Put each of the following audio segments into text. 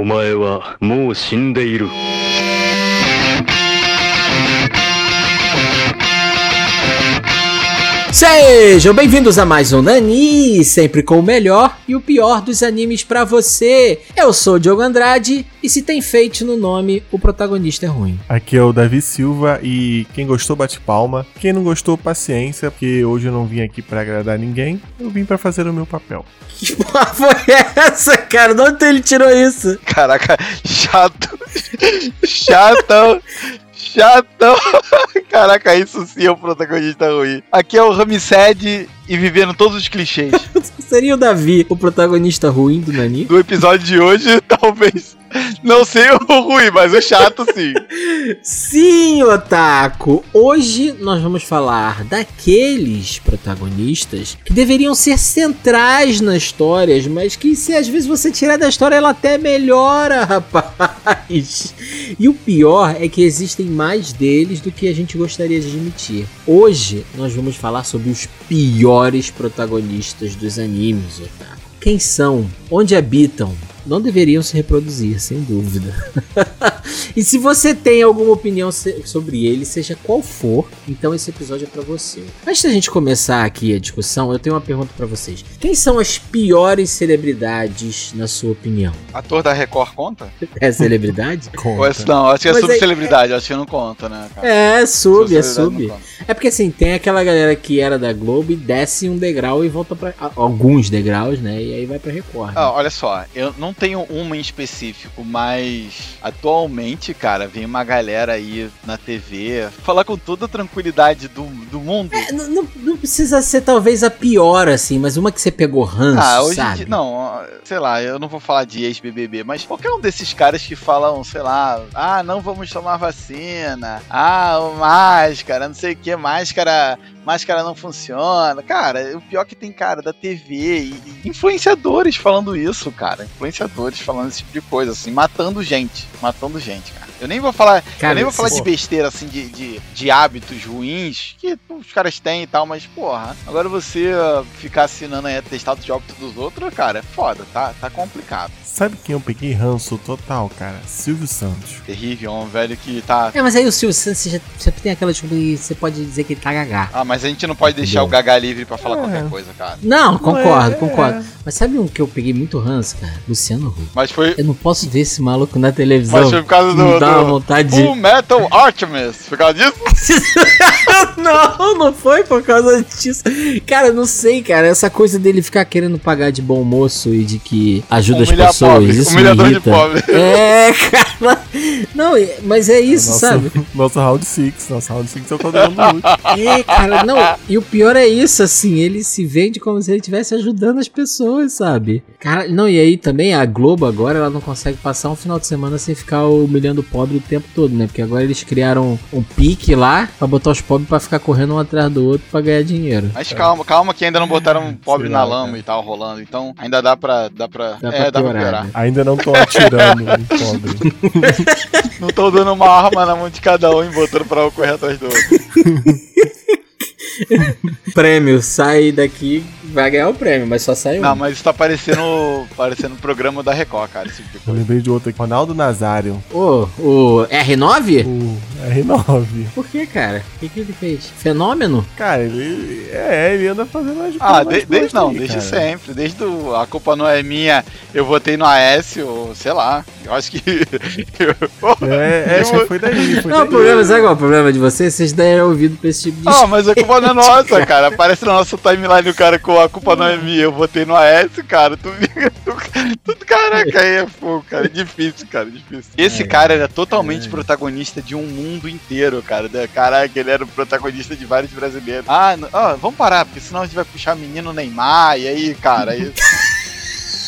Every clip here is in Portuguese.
お前はもう死んでいる。Sejam bem-vindos a mais um Nani, sempre com o melhor e o pior dos animes pra você. Eu sou o Diogo Andrade e se tem feito no nome, o protagonista é ruim. Aqui é o Davi Silva e quem gostou bate palma, quem não gostou paciência, porque hoje eu não vim aqui pra agradar ninguém, eu vim pra fazer o meu papel. Que porra foi essa, cara? De onde ele tirou isso? Caraca, chato. Chatão. Chatão. Caraca, isso sim é o protagonista ruim. Aqui é o Ramsed e vivendo todos os clichês. Seria o Davi o protagonista ruim do Nani? Do episódio de hoje, talvez. Não sei o ruim, mas o chato sim. Sim, Otaku! Hoje nós vamos falar daqueles protagonistas que deveriam ser centrais nas histórias, mas que se às vezes você tirar da história ela até melhora, rapaz. E o pior é que existem mais deles do que a gente gostaria de admitir. Hoje nós vamos falar sobre os piores protagonistas dos animes. Quem são? Onde habitam? não deveriam se reproduzir, sem dúvida. e se você tem alguma opinião sobre ele, seja qual for, então esse episódio é para você. Antes da gente começar aqui a discussão, eu tenho uma pergunta para vocês. Quem são as piores celebridades, na sua opinião? Ator da Record conta? É celebridade? conta. Não, acho que é subcelebridade, aí... acho que não conta, né? Cara? É, sub, é sub. É porque assim, tem aquela galera que era da Globo e desce um degrau e volta para alguns degraus, né? E aí vai pra Record. Né? Ah, olha só, eu não tenho uma em específico, mas atualmente, cara, vem uma galera aí na TV falar com toda a tranquilidade do, do mundo. É, não, não, precisa ser talvez a pior, assim, mas uma que você pegou ranço, ah, hoje sabe? Dia, não, sei lá, eu não vou falar de ex-BBB, mas qualquer um desses caras que falam, sei lá, ah, não vamos tomar vacina, ah, máscara, não sei o que, máscara máscara não funciona. Cara, o pior que tem cara da TV e influenciadores falando isso, cara. Influenciadores falando esse tipo de coisa, assim, matando gente. Matando gente, cara. Eu nem vou falar, cara, eu nem vou falar de besteira, assim, de, de, de, hábitos ruins que os caras têm e tal, mas, porra, agora você ficar assinando aí atestado de óbito dos outros, cara, é foda, tá, tá complicado. Sabe quem eu peguei ranço total, cara? Silvio Santos. Terrível, um velho que tá. É, mas aí o Silvio Santos você, já, você tem aquela desculpa que você pode dizer que ele tá gagá. Ah, mas a gente não pode deixar Entendeu? o gagá livre pra falar é. qualquer coisa, cara. Não, concordo, é, concordo. É. Mas sabe um que eu peguei muito ranço, cara? Luciano Huck. Mas foi. Eu não posso ver esse maluco na televisão. Mas foi causa do. Dá uma vontade Full. Metal Artemis. Por causa disso? não, não foi por causa disso. Cara, não sei, cara. Essa coisa dele ficar querendo pagar de bom moço e de que ajuda Humilhar as pessoas. Pobre. Isso Humilhador me de pobre. É, cara. Não, mas é isso, nosso, sabe? Nosso round 6. Nosso round 6 é o padrão do É, cara, não. E o pior é isso, assim. Ele se vende como se ele estivesse ajudando as pessoas, sabe? Cara, não, e aí também a Globo agora, ela não consegue passar um final de semana sem ficar humilhando o pobre o tempo todo, né? Porque agora eles criaram um pique lá pra botar os pobres pra ficar correndo um atrás do outro pra ganhar dinheiro. Mas calma, calma que ainda não botaram um pobre na lama e tal rolando. Então ainda dá pra. Dá pra, dá é, pra dá piorar, pra piorar. né? Ainda não tô atirando em pobre. não tô dando uma arma na mão de cada um e botando pra um correr atrás do outro. prêmio, sai daqui, vai ganhar o prêmio, mas só sai um. Não, mas isso tá parecendo, parecendo o programa da Record, cara. Esse tipo de Eu lembrei de outro aqui. Ronaldo Nazário. Ô, o R9? O R9. Por que, cara? O que, que ele fez? Fenômeno? Cara, ele. É, ele anda fazendo as Ah, coisas de, desde não, aí, desde cara. sempre. Desde o, a culpa não é minha, eu votei no AS, ou sei lá. Eu acho que. É, é, foi daí. Foi Não, daí. o problema, sabe qual é o problema de vocês? Vocês deram ouvido pra esse tipo de Ah, mas a culpa não é nossa, cara. Aparece na nossa timeline o cara com a culpa não é minha, eu votei no AS, cara. Tu tu, caraca, aí é fogo, cara. É difícil, cara. é Difícil. Esse cara era totalmente protagonista de um mundo inteiro, cara. Da- Caraca, ele era o protagonista de vários brasileiros. Ah, ó, vamos parar, porque senão a gente vai puxar menino Neymar, e aí, cara. Aí...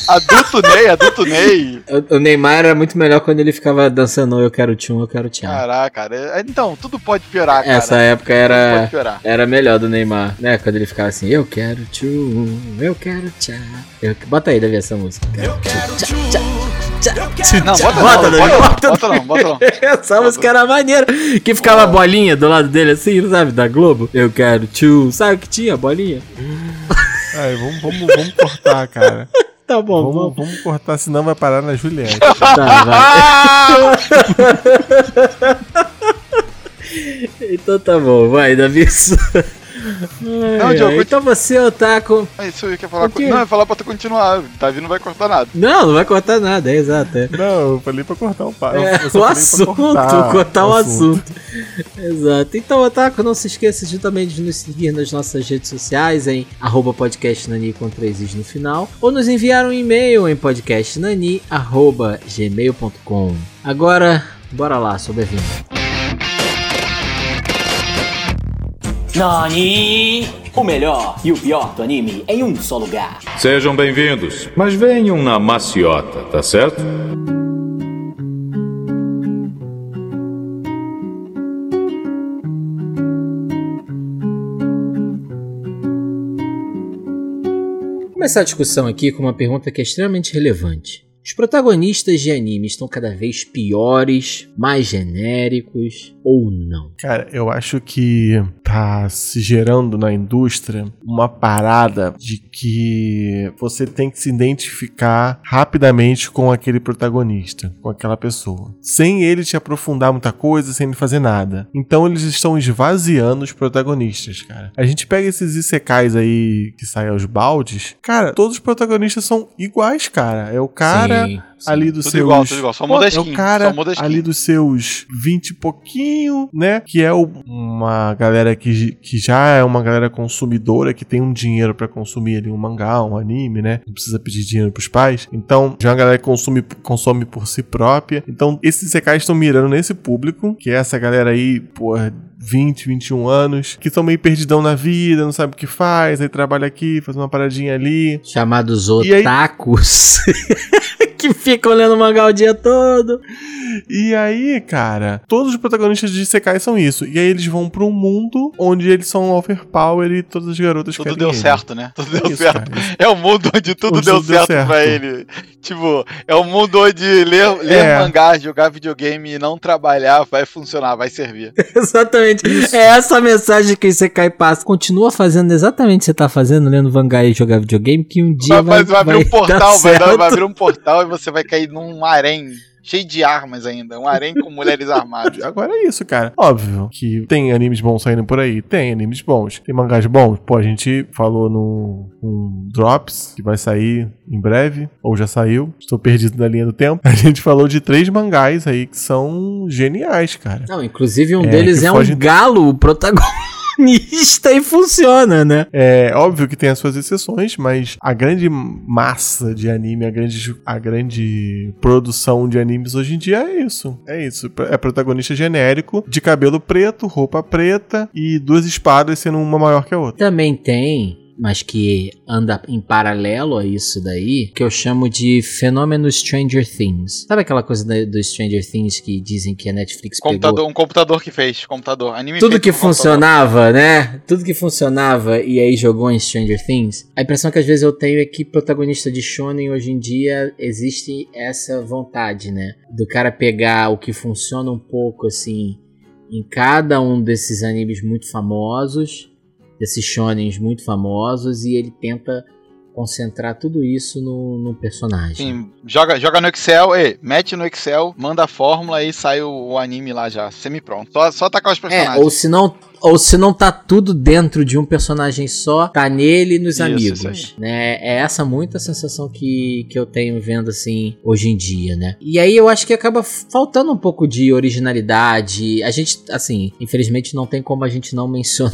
Adulto Ney, adulto Ney. O o Neymar era muito melhor quando ele ficava dançando Eu Quero Tchum, Eu Quero Tchau. Caraca, cara. é- Então, tudo pode piorar, cara. Essa época era, era melhor do Neymar, né? Quando ele ficava assim, eu quero tchum, eu quero tchau. Eu... Bota aí, Davi, essa música. Eu quero tchau, tchau, tchau, Não, bota, Bota, não, Davi, bota, bota, não, bota não, bota não. Essa música era maneira. Que ficava a bolinha do lado dele assim, sabe? Da Globo. Eu quero tchu. Sabe o que tinha? Bolinha? Ai, vamos, vamos, vamos cortar, cara. Tá bom, Vamos, vamos. vamos cortar, senão vai parar na Juliette. Tá, vai. então tá bom, vai, Davi. Ai, Diogo, ai, então você, Otaku. É isso aí, quer falar O com... quê? Não, eu ia falar pra tu continuar. Davi não vai cortar nada. Não, não vai cortar nada, é exato. É. Não, eu falei pra cortar o papo. É, o assunto, cortar, o assunto. Exato. Então, Otaku, não se esqueça de também de nos seguir nas nossas redes sociais em arroba podcastnani com três is no final ou nos enviar um e-mail em podcastnani arroba gmail.com. Agora, bora lá, sobrevindo. Nani! O melhor e o pior do anime em um só lugar. Sejam bem-vindos, mas venham na maciota, tá certo? Começar a discussão aqui com uma pergunta que é extremamente relevante. Os protagonistas de anime estão cada vez piores, mais genéricos ou não? Cara, eu acho que tá se gerando na indústria uma parada de que você tem que se identificar rapidamente com aquele protagonista, com aquela pessoa, sem ele te aprofundar muita coisa, sem ele fazer nada. Então eles estão esvaziando os protagonistas, cara. A gente pega esses isekais aí que saem aos baldes, cara, todos os protagonistas são iguais, cara. É o cara Sim. Ali dos Tudo seus. igual, tudo igual. Só muda a é skin, o cara só muda a skin. ali dos seus 20 e pouquinho, né? Que é o- uma galera que, que já é uma galera consumidora, que tem um dinheiro pra consumir ali um mangá, um anime, né? Não precisa pedir dinheiro pros pais. Então, já é uma galera que consome, consome por si própria. Então, esses secais estão mirando nesse público, que é essa galera aí, porra. 20, 21 anos, que estão meio perdidão na vida, não sabe o que faz, aí trabalha aqui, faz uma paradinha ali. Chamados E aí- otakus. que ficam lendo mangá o dia todo. E aí, cara, todos os protagonistas de Isekai são isso. E aí eles vão pra um mundo onde eles são overpower e todas as garotas Tudo querem deu ele. certo, né? Tudo É deu isso, certo. cara. É um mundo onde tudo Onde deu, tudo deu certo, certo. pra ele. Tipo, é um mundo onde ler, ler É. mangá, jogar videogame e não trabalhar vai funcionar, vai servir. Exatamente. É essa a mensagem que o Isekai passa. Continua fazendo exatamente o que você tá fazendo, lendo mangá e jogar videogame, que um dia Vai, vai, vai, vai abrir um portal, vai, dar- vai certo. abrir um portal e você vai cair num harém cheio de armas ainda. Um harém com mulheres armadas. Agora é isso, cara. Óbvio que tem animes bons saindo por aí. Tem animes bons. Tem mangás bons. Pô, a gente falou no um Drops, que vai sair em breve. Ou já saiu. Estou perdido na linha do tempo. A gente falou de três mangás aí que são geniais, cara. Não, inclusive um É, deles é foge- um galo, o protagonista, e funciona, né? É óbvio que tem as suas exceções, mas a grande massa de anime, a grande, a grande produção de animes hoje em dia é isso. É isso. É protagonista genérico, de cabelo preto, roupa preta e duas espadas sendo uma maior que a outra. Também tem, mas que anda em paralelo a isso daí, que eu chamo de fenômeno Stranger Things. Sabe aquela coisa da- do Stranger Things que dizem que a Netflix pegou? Computador, um computador que fez, computador. Anime Tudo que por computador. funcionava, né? Tudo que funcionava e aí jogou em Stranger Things. A impressão que às vezes eu tenho é que protagonista de shonen hoje em dia existe essa vontade, né? Do cara pegar o que funciona um pouco assim em cada um desses animes muito famosos, desses shonens muito famosos e ele tenta concentrar tudo isso no, no personagem. Sim, joga, joga no Excel, e mete no Excel, manda a fórmula e sai o, o anime lá já, semi-pronto. Só, só tacar os É, personagens. ou se não, ou se não tá tudo dentro de um personagem só, tá nele e nos Isso, amigos, isso né? É essa muita sensação que, que eu tenho vendo assim hoje em dia, né? E aí eu acho que acaba faltando um pouco de originalidade. A gente, assim, infelizmente não tem como a gente não mencionar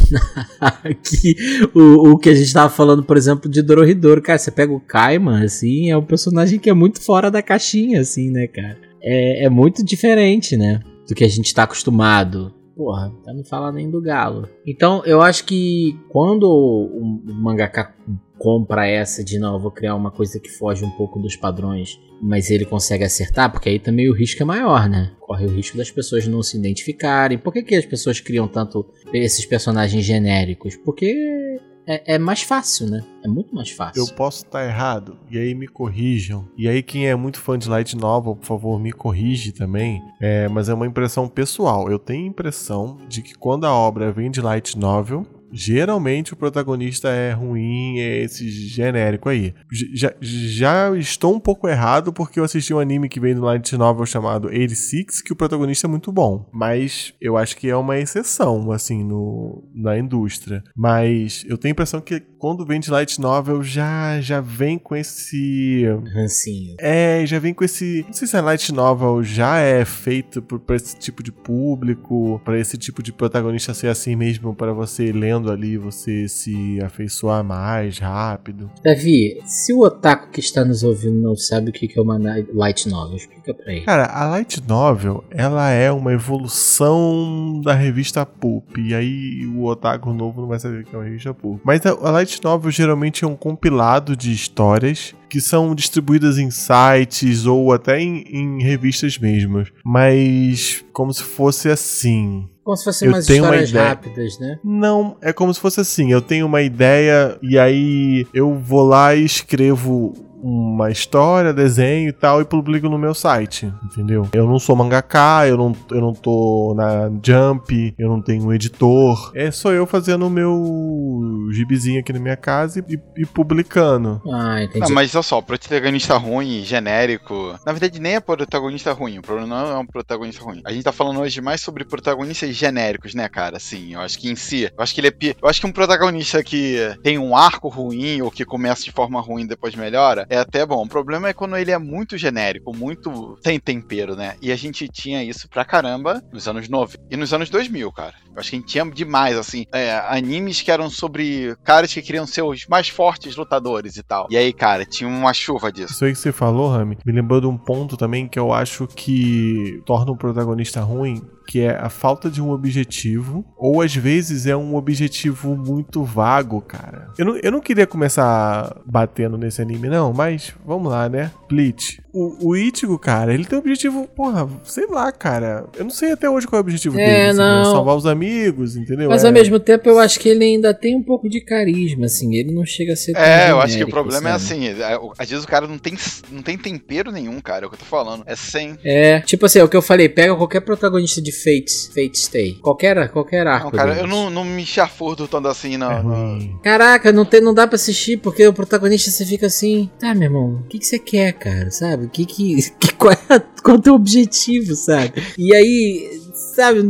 aqui o, o que a gente tava falando, por exemplo, de Dorohedoro. Cara, você pega o Kaiman, assim, é um personagem que é muito fora da caixinha, assim, né, cara? É, é muito diferente, né? Do que a gente tá acostumado. Porra, pra não falar nem do galo. Então, eu acho que quando o mangaka compra essa de não, vou criar uma coisa que foge um pouco dos padrões, mas ele consegue acertar, porque aí também o risco é maior, né? Corre o risco das pessoas não se identificarem. Por que, que as pessoas criam tanto esses personagens genéricos? Porque é, é mais fácil, né? É muito mais fácil. Eu posso estar errado, e aí me corrijam. E aí, quem é muito fã de Light Novel, por favor, me corrige também. É, mas é uma impressão pessoal. Eu tenho a impressão de que quando a obra vem de Light Novel, Geralmente o protagonista é ruim, é esse genérico aí. Já, já estou um pouco errado porque eu assisti um anime que vem do Light Novel chamado 86, que o protagonista é muito bom. Mas eu acho que é uma exceção, assim, no, na indústria. Mas eu tenho a impressão que quando vem de Light Novel já, já vem com esse. Rancinho. É, já vem com esse. Não sei se a Light Novel já é feito para esse tipo de público, para esse tipo de protagonista ser assim mesmo, para você lendo ali, você se afeiçoar mais rápido. Davi, se o otaku que está nos ouvindo não sabe o que é uma light novel, explica pra ele. Cara, a light novel, ela é uma evolução da revista Pulp, e aí o otaku novo não vai saber o que é uma revista Pulp. Mas a, a light novel geralmente é um compilado de histórias que são distribuídas em sites ou até em, em revistas mesmo. Mas como se fosse assim. Como se fossem umas histórias rápidas, né? Não, é como se fosse assim. Eu tenho uma ideia e aí eu vou lá e escrevo uma história, desenho e tal e publico no meu site, entendeu? Eu não sou mangaka, eu não, eu não tô na Jump, eu não tenho um editor. É só eu fazendo o meu gibizinho aqui na minha casa e, e publicando. Ah, entendi. Não, mas olha só, protagonista ruim, genérico. Na verdade, nem é protagonista ruim. O problema não é um protagonista ruim. A gente tá falando hoje mais sobre protagonistas genéricos, né, cara? Sim, eu acho que em si. Eu acho que ele é. Eu acho que um protagonista que tem um arco ruim ou que começa de forma ruim e depois melhora, é até bom. O problema é quando ele é muito genérico, muito sem tempero, né? E a gente tinha isso pra caramba nos anos 90 e nos anos 2000, cara. Eu acho que a gente tinha demais, assim, é, animes que eram sobre caras que queriam ser os mais fortes lutadores e tal. E aí, cara, tinha uma chuva disso. Isso aí que você falou, Rami, me lembrou de um ponto também que eu acho que torna o protagonista ruim, que é a falta de um objetivo, ou às vezes é um objetivo muito vago, cara. Eu não, eu não queria começar batendo nesse anime, não, mas vamos lá, né? Bleach. O, o Ichigo, cara, ele tem um objetivo, porra, sei lá, cara. Eu não sei até hoje qual é o objetivo é, dele. Assim, né? não. Salvar os amigos, entendeu? Mas é. ao mesmo tempo eu acho que ele ainda tem um pouco de carisma, assim. Ele não chega a ser. É, eu acho que o problema é sabe? é assim. É, às vezes o cara não tem, não tem tempero nenhum, cara. É o que eu tô falando. É sem. É, tipo assim, é o que eu falei. Pega qualquer protagonista de Fate, Fate Stay. Qualquer, qualquer arco. Não, cara, deles. eu não, não me chafurdo tanto assim, não. É não. Caraca, não, tem, não dá pra assistir porque o protagonista você fica assim. Tá, meu irmão, o que, que você quer, cara? Sabe? O que que. que qual, é, qual é o teu objetivo, sabe? E aí sabe,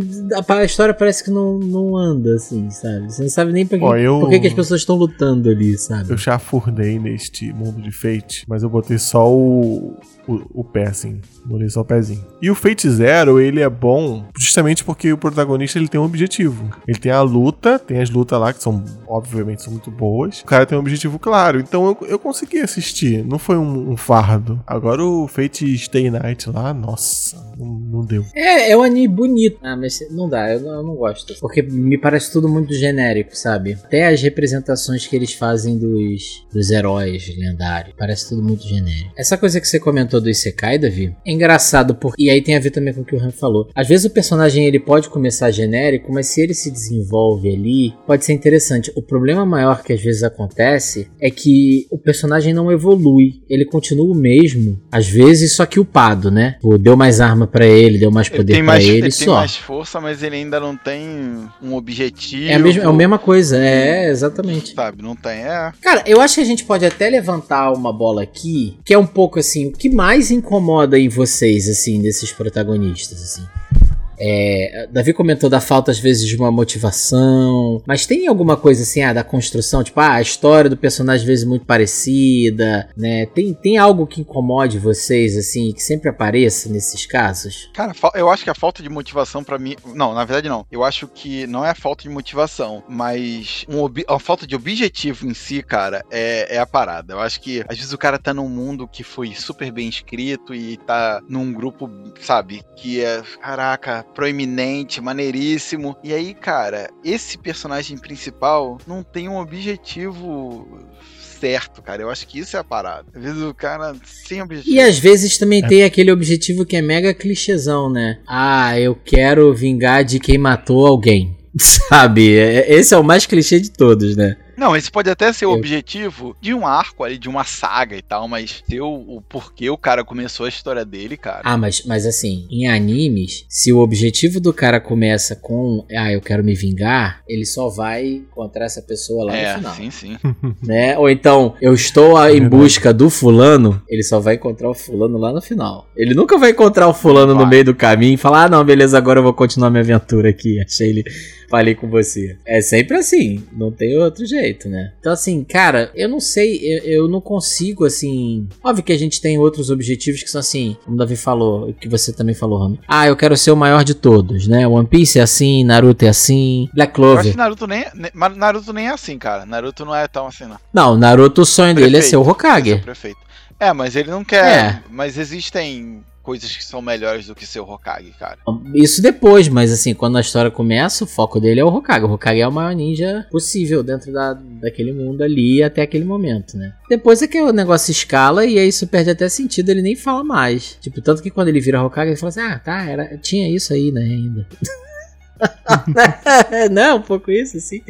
a, história parece que não, não anda, assim, sabe? Você não sabe nem por que, eu, por que, que as pessoas estão lutando ali, sabe? Eu já furnei neste mundo de Fate, mas eu botei só o, o, o pé, assim. Molhei só o pezinho. E o Fate Zero, ele é bom justamente porque o protagonista ele tem um objetivo. Ele tem a luta, tem as lutas lá que são, obviamente, são muito boas. O cara tem um objetivo claro. Então eu, eu consegui assistir. Não foi um, um fardo. Agora o Fate Stay Night lá, nossa, não, não, deu. É, é um anime bonito. Ah, mas não dá, eu não, eu não gosto. Porque me parece tudo muito genérico, sabe? Até as representações que eles fazem dos, dos heróis lendários. Parece tudo muito genérico. Essa coisa que você comentou do Isekai, Davi, é engraçado porque e aí tem a ver também com o que o Han falou. Às vezes o personagem ele pode começar genérico, mas se ele se desenvolve ali, pode ser interessante. O problema maior que às vezes acontece é que o personagem não evolui, ele continua o mesmo, às vezes só que upado, né? Deu mais arma para ele, deu mais poder para ele, ele só. Mais força, mas ele ainda não tem um objetivo. É a mesma, é a mesma coisa, é, exatamente. Sabe, não tem, é. Cara, eu acho que a gente pode até levantar uma bola aqui, que é um pouco assim, o que mais incomoda em vocês, assim, desses protagonistas, assim? É, Davi comentou da falta, às vezes, de uma motivação. Mas tem alguma coisa assim, ah, da construção? Tipo, ah, a história do personagem, às vezes, muito parecida, né? Tem, tem algo que incomode vocês, assim, que sempre apareça nesses casos? Cara, eu acho que a falta de motivação para mim. Não, na verdade, não. Eu acho que não é a falta de motivação, mas um a falta de objetivo em si, cara, é, é a parada. Eu acho que, às vezes, o cara tá num mundo que foi super bem escrito e tá num grupo, sabe, que é. Caraca, proeminente, maneiríssimo. E aí, cara, esse personagem principal não tem um objetivo certo, cara. Eu acho que isso é a parada. Às vezes o cara sem objetivo. E às vezes também é. tem aquele objetivo que é mega clichêzão, né? Ah, eu quero vingar de quem matou alguém. Sabe? É, esse é o mais clichê de todos, né? Não, esse pode até ser o objetivo de um arco ali, de uma saga e tal, mas ter o, o porquê o cara começou a história dele, cara. Ah, mas, mas assim, em animes, se o objetivo do cara começa com ah, eu quero me vingar, ele só vai encontrar essa pessoa lá no é, final. sim, sim. Né? Ou então, eu estou a- em verdade. busca do fulano, ele só vai encontrar o fulano lá no final. Ele nunca vai encontrar o fulano no Vai. meio do caminho e falar: ah, não, beleza, agora eu vou continuar minha aventura aqui. Achei ele. Falei com você. É sempre assim, não tem outro jeito, né? Então, assim, cara, eu não sei, eu, eu não consigo, assim. Óbvio que a gente tem outros objetivos que são assim, como o Davi falou, que você também falou, Rami. Ah, eu quero ser o maior de todos, né? One Piece é assim, Naruto é assim, Black Eu acho Clover. que Naruto nem, Naruto nem é assim, cara. Naruto não é tão assim, não. Não, Naruto, o sonho dele é Prefeito, ser o é Hokage. o prefeito. É, mas ele não quer. É. Mas existem coisas que são melhores do que ser o Hokage, cara. Isso depois, mas assim, quando a história começa, o foco dele é o Hokage. O Hokage é o maior ninja possível dentro da, daquele mundo ali até aquele momento, né? Depois é que o negócio escala e aí isso perde até sentido, ele nem fala mais. Tipo, tanto que quando ele vira Hokage, ele fala assim: ah, tá, era, tinha isso aí, né, ainda. Não, um pouco isso, assim.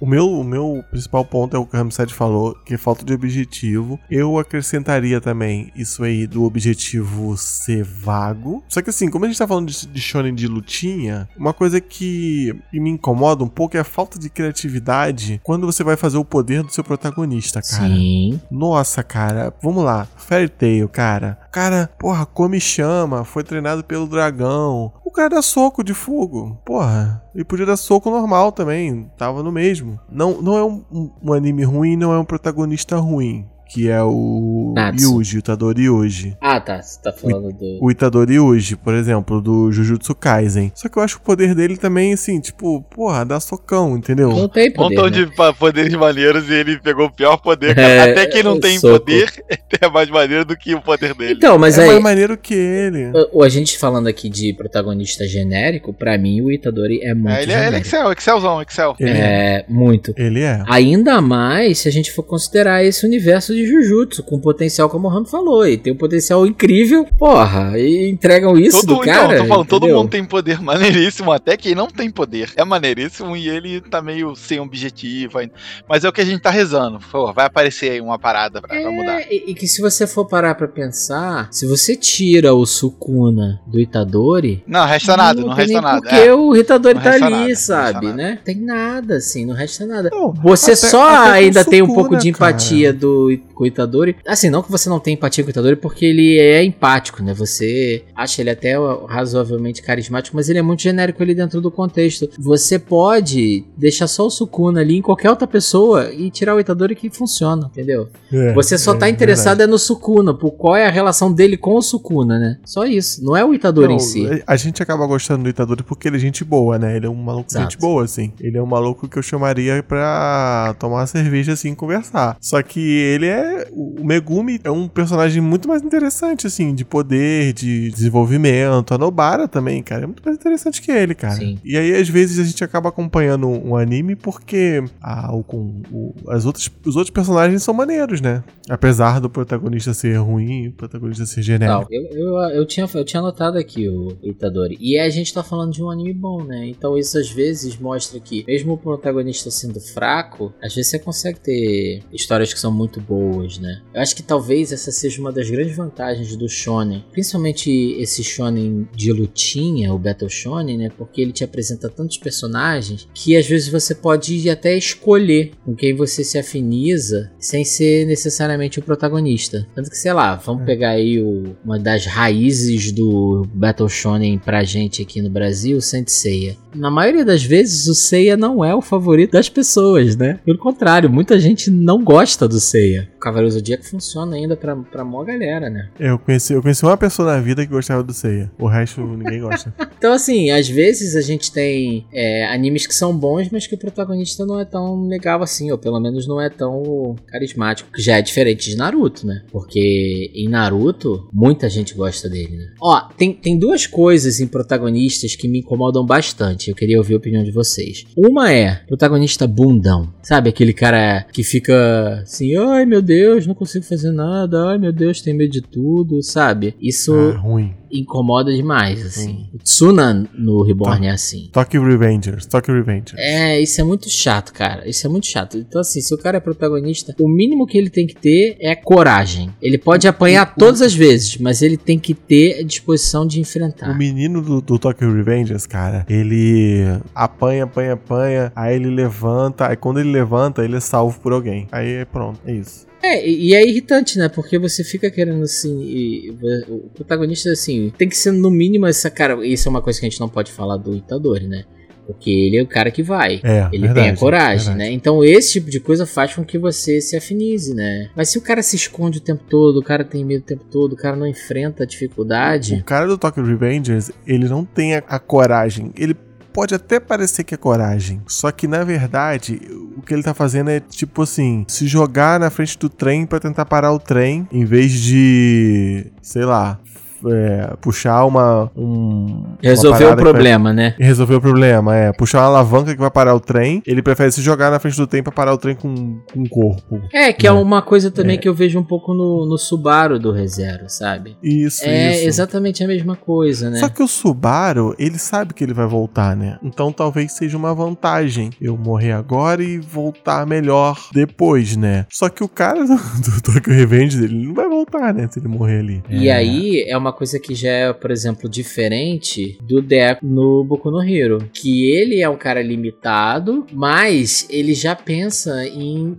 O meu, o meu principal ponto é o que o Ramsed falou, que é falta de objetivo. Eu acrescentaria também isso aí do objetivo ser vago. Só que assim, como a gente tá falando de, de shonen de lutinha, uma coisa que, que me incomoda um pouco é a falta de criatividade quando você vai fazer o poder do seu protagonista, cara. Sim. Nossa, cara, vamos lá. Fairy Tail, cara. Cara, porra, come chama, foi treinado pelo dragão. O cara dá soco de fogo. Porra, ele podia dar soco normal também. Tava no mesmo. Não, não é um- um anime ruim, não é um protagonista ruim. Que é o Natsu. Yuji, o Itadori Yuji. Ah, tá. Você tá falando do. O Itadori Yuji, por exemplo, do Jujutsu Kaisen. Só que eu acho o poder dele também, assim, tipo, porra, dá socão, entendeu? Não tem Um poder. montão né? de poderes maneiros e ele pegou o pior poder. É, Até quem não tem soco. poder é mais maneiro do que o poder dele. Então, mas é aí. mais maneiro que ele. O, a gente falando aqui de protagonista genérico, pra mim o Itadori é muito É, ele, é, ele é. Excel, Excelzão, Excel. Ele é. É, muito. Ele é. Ainda mais se a gente for considerar esse universo de Jujutsu, com potencial, como o Ram falou, e tem um potencial incrível, porra, e entregam isso Todo, do cara. então, tô falando, todo mundo tem poder maneiríssimo, até quem não tem poder é maneiríssimo e ele tá meio sem objetivo ainda. Mas é o que a gente tá rezando. Pô, vai aparecer aí uma parada pra, pra mudar. É, e, e que se você for parar pra pensar, se você tira o Sukuna do Itadori. Não, resta nada, não, resta nem nada. Porque É. o Itadori Não tá ali, nada, não sabe, nada. né? Tem nada, assim, não resta nada. Não, Você até- só até ainda tem um pouco de empatia do, com o Itadori. Assim, não que você não tenha empatia com o Itadori, porque ele é empático, né? Você acha ele até razoavelmente carismático, mas ele é muito genérico ali dentro do contexto. Você pode deixar só o Sukuna ali em qualquer outra pessoa e tirar o Itadori que funciona, entendeu? É, Você só é tá interessado é no Sukuna, por qual é a relação dele com o Sukuna, né? Só isso. Não é o Itadori Não, em si. A gente acaba gostando do Itadori porque ele é gente boa, né? Ele é um maluco Exato. gente boa, assim. Ele é um maluco que eu chamaria pra tomar uma cerveja, assim, e conversar. Só que ele é... O Megumi é um personagem muito mais interessante, assim, de poder, de desenvolvimento. A Nobara também, cara, é muito mais interessante que ele, cara. Sim. E aí, às vezes, a gente acaba acompanhando um anime porque ah, o, o- as outras, os outros personagens são maneiros, né? Apesar do protagonista ser ruim, o protagonista ser genérico. Não, eu, eu, eu, tinha, eu tinha anotado aqui o Itadori. E a gente tá falando de um anime bom, né? Então isso às vezes mostra que, mesmo o protagonista sendo fraco, às vezes você consegue ter histórias que são muito boas, né? Eu acho que talvez essa seja uma das grandes vantagens do Shonen. Principalmente esse Shonen de lutinha, o Battle Shonen, né? Porque ele te apresenta tantos personagens que às vezes você pode até escolher com quem você se afiniza sem ser necessariamente o protagonista. Tanto que, sei lá, vamos É. pegar aí o- uma das raízes do Battle Shonen pra gente aqui no Brasil, o Saint Seiya. Na maioria das vezes, o Seiya não é o favorito das pessoas, né? Pelo contrário, muita gente não gosta do Seiya. O Cavaleiro Zodíaco funciona ainda pra, pra mó galera, né? Eu conheci, eu conheci uma pessoa na vida que gostava do Seiya. O resto ninguém gosta. Então, assim, às vezes a gente tem é, animes que são bons, mas que o protagonista não é tão legal assim, ou pelo menos não é tão carismático, que já é diferente de Naruto, né? Porque em Naruto, muita gente gosta dele, né? Ó, tem, tem duas coisas em protagonistas que me incomodam bastante. Eu queria ouvir a opinião de vocês. Uma é protagonista bundão. Sabe, aquele cara que fica assim, ai meu Deus, não consigo fazer nada, ai meu Deus, tem medo de tudo, sabe? Isso. Ah, ruim. Incomoda demais, assim. O Tsuna no Reborn é assim. Tokyo Revengers, Tokyo Revengers. É, isso é muito chato, cara. Isso é muito chato. Então, assim, se o cara é protagonista, o mínimo que ele tem que ter é coragem. Ele pode apanhar todas as vezes, mas ele tem que ter a disposição de enfrentar. O menino do, do Tokyo Revengers, cara, ele apanha, apanha, apanha, aí ele levanta, aí quando ele levanta, ele é salvo por alguém. Aí pronto, é isso. É, e e é irritante, né? Porque você fica querendo assim. e- o protagonista, assim, tem que ser no mínimo essa cara. Isso é uma coisa que a gente não pode falar do Itadori, né? Porque ele é o cara que vai. É, Ele verdade, tem a coragem, verdade. né? Então esse tipo de coisa faz com que você se afinize, né? Mas se o cara se esconde o tempo todo, o cara tem medo o tempo todo, o cara não enfrenta a dificuldade. O cara do Tokyo Revengers, ele não tem a, a coragem. Ele pode até parecer que é coragem, só que na verdade o que ele tá fazendo é tipo assim, se jogar na frente do trem pra tentar parar o trem, em vez de, sei lá, é, puxar uma um uma Resolveu o vai- problema, né? Resolver o problema, é. Puxar uma alavanca que vai parar o trem. Ele prefere se jogar na frente do trem pra parar o trem com, com o corpo. É, que é, É. uma coisa também É. que eu vejo um pouco no, no Subaru do ReZero, sabe? Isso, é isso. exatamente a mesma coisa, né? Só que o Subaru, ele sabe que ele vai voltar, né? Então talvez seja uma vantagem eu morrer agora e voltar melhor depois, né? Só que o cara do, do Tokyo Revenge dele não vai voltar, né? Se ele morrer ali. E É. aí é uma coisa que já é, por exemplo, diferente do Deco no Boku no Hero. Que ele é um cara limitado, mas ele já pensa em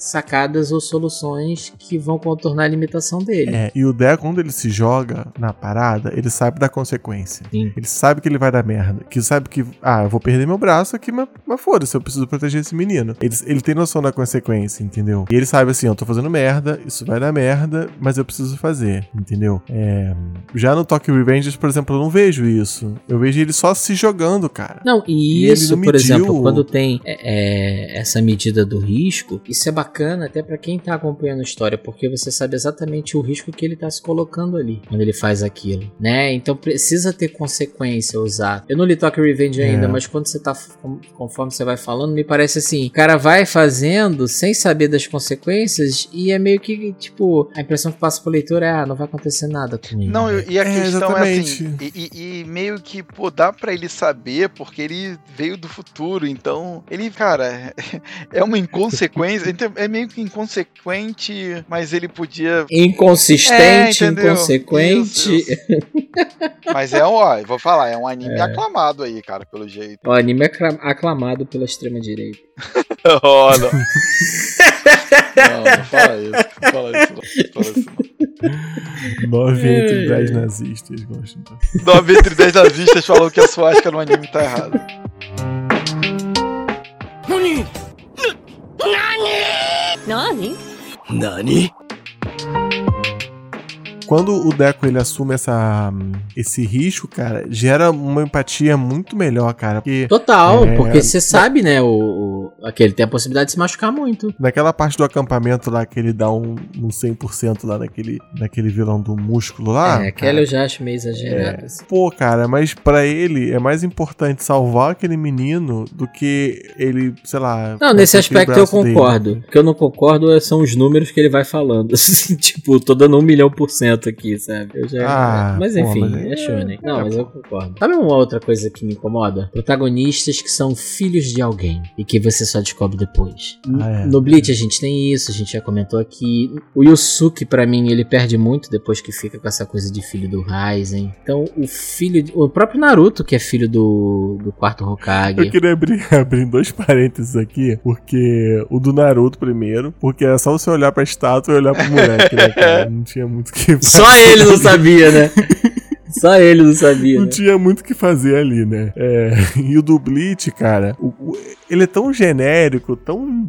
sacadas ou soluções que vão contornar a limitação dele. É, e o Deco, quando ele se joga na parada, ele sabe da consequência. Sim. Ele sabe que ele vai dar merda. Que sabe que, ah, eu vou perder meu braço aqui, mas, mas foda-se, eu preciso proteger esse menino. Ele, ele tem noção da consequência, entendeu? E ele sabe assim, eu tô fazendo merda, isso vai dar merda, mas eu preciso fazer, entendeu? É, já no Tokyo Revengers, por exemplo, eu não vejo isso. Eu vejo ele só se jogando, cara. Não, e E ele isso, não por mediu exemplo, quando tem é, é, essa medida do risco, isso é bacana até pra quem tá acompanhando a história, porque você sabe exatamente o risco que ele tá se colocando ali quando ele faz aquilo, né? Então precisa ter consequência usar. Eu não li Tokyo Revenge ainda, É. mas quando você tá conforme você vai falando, me parece assim, o cara vai fazendo sem saber das consequências e é meio que tipo, a impressão que passa pro leitor é, ah, não vai acontecer nada comigo. Não, eu- e a É, questão é assim, exatamente. e, e- e meio que, pô, dá pra ele saber, porque ele veio do futuro, então, ele, cara, é uma inconsequência, então, é meio que inconsequente, mas ele podia... Inconsistente, É, inconsequente. Isso, Mas é, ó, eu vou falar, é um anime aclamado aí, cara, pelo jeito. O anime é aclamado pela extrema-direita. Oh, não. não, não fala isso, não fala isso, não fala isso. não. Nove entre É. dez nazistas gostam. então. 9 entre 10 nazistas falou que a suástica no anime tá errada. 何？何？何？Quando o Deco ele assume essa, esse risco, cara, gera uma empatia muito melhor, cara. Porque Total, É. porque você sabe, né? O, o- aquele tem a possibilidade de se machucar muito. naquela parte do acampamento lá que ele dá um, um 100% lá naquele, naquele vilão do músculo lá. é, aquela eu já acho meio exagerado. assim. Pô, cara, mas pra ele é mais importante salvar aquele menino do que ele, sei lá. Não, nesse aspecto eu braço dele. concordo. O que eu não concordo é- são os números que ele vai falando. Assim, tipo, tô dando um milhão por cento aqui, sabe? Eu já... Ah, mas pô, enfim, mas é é- shonen. Não, é, mas eu concordo. Sabe uma outra coisa que me incomoda? Protagonistas que são filhos de alguém e que você só descobre depois. Ah, é. No Bleach a gente tem isso, a gente já comentou aqui. O Yusuke, pra mim, ele perde muito depois que fica com essa coisa de filho do Raizen. Então, o filho. O próprio Naruto, que é filho do, do quarto Eu Hokage. queria abrir, abrir dois parênteses aqui, porque o do Naruto primeiro, porque era só você olhar pra estátua e olhar pro moleque, né, cara? Não tinha muito o que fazer. Só ele não sabia, né? Só ele não sabia. Não Né? tinha muito o que fazer ali, né? É, e o do Bleach, cara, o- o- ele é tão genérico, tão.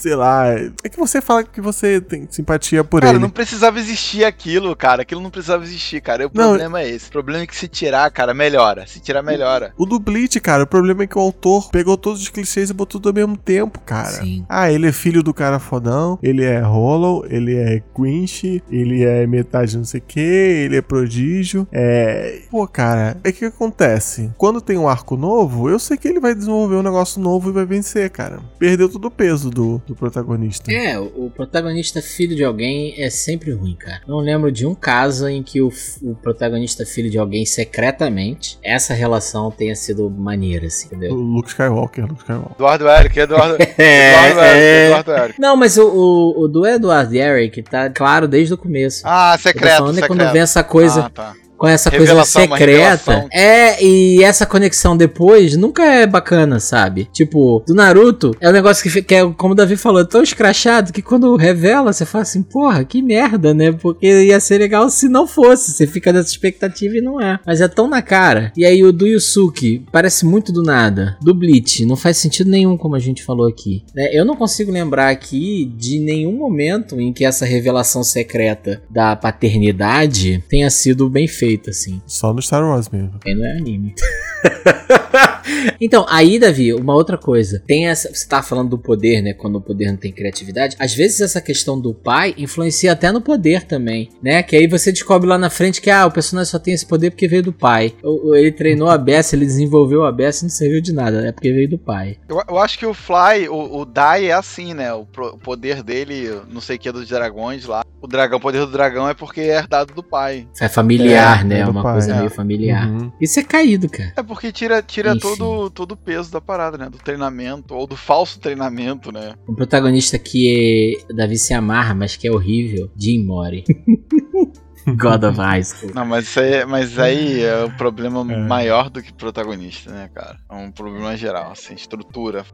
Sei lá. É que você fala que você tem simpatia por Cara, ele. não precisava existir aquilo, cara. Aquilo não precisava existir, cara. O Não, problema é esse. O problema é que se tirar, cara, melhora. Se tirar, melhora. O do Bleach, cara, o problema é que o autor pegou todos os clichês e botou tudo ao mesmo tempo, cara. Sim. Ah, ele é filho do cara fodão, ele é Hollow, ele é Quinch, ele é metade não sei o que, ele é prodígio. É. Pô, cara, é que acontece? Quando tem um arco novo, eu sei que ele vai desenvolver um negócio novo e vai vencer, cara. Perdeu todo o peso do, do protagonista. É, o o protagonista filho de alguém é sempre ruim, cara. Não lembro de um caso em que o, o protagonista filho de alguém secretamente, essa relação tenha sido maneira, assim, O entendeu? Luke Skywalker, Luke Skywalker. Eduardo Eric, Eduardo, É, Eduardo Eric, é. Eduardo Eric. Não, mas o, o, o do Edward Eric tá claro desde o começo. Ah, Eu tô secreto, é secreto. quando vem essa coisa, Ah, tá. Com essa Revelação, coisa secreta. É, e essa conexão depois nunca é bacana, sabe? Tipo, do Naruto é um negócio que, que é, como o Davi falou, é tão escrachado que quando revela, você fala assim, porra, que merda, né? Porque ia ser legal se não fosse. Você fica nessa expectativa e não é. Mas é tão na cara. E aí o do Yusuke parece muito do nada. Do Bleach, não faz sentido nenhum, como a gente falou aqui. né? Eu não consigo lembrar aqui de nenhum momento em que essa revelação secreta da paternidade tenha sido bem feita, assim. Só no Star Wars mesmo. Aí não é anime. então, aí, Davi, uma outra coisa. Tem essa. Você tava falando do poder, né? Quando o poder não tem criatividade. Às vezes essa questão do pai influencia até no poder também, né? Que aí você descobre lá na frente que ah, o personagem só tem esse poder porque veio do pai. Ou, ou ele treinou a Bessa, ele desenvolveu a Bessa e não serviu de nada, é porque veio do pai. Eu, eu acho que o Fly, o, o Dai é assim, né? O, pro- o poder dele, não sei o que é dos dragões lá. O dragão, o poder do dragão é porque é herdado do pai. É familiar, É, né? é uma pai, coisa é. meio familiar. Uhum. Isso é caído, cara. É porque tira, tira Enfim. todo, todo o peso da parada, né? Do treinamento, ou do falso treinamento, né? Um protagonista que é, Davi se amarra, mas que é horrível, Jim Mori. God of High School. Não, mas isso aí, mas aí é um problema É. maior do que protagonista, né, cara? É um problema geral, assim, estrutura,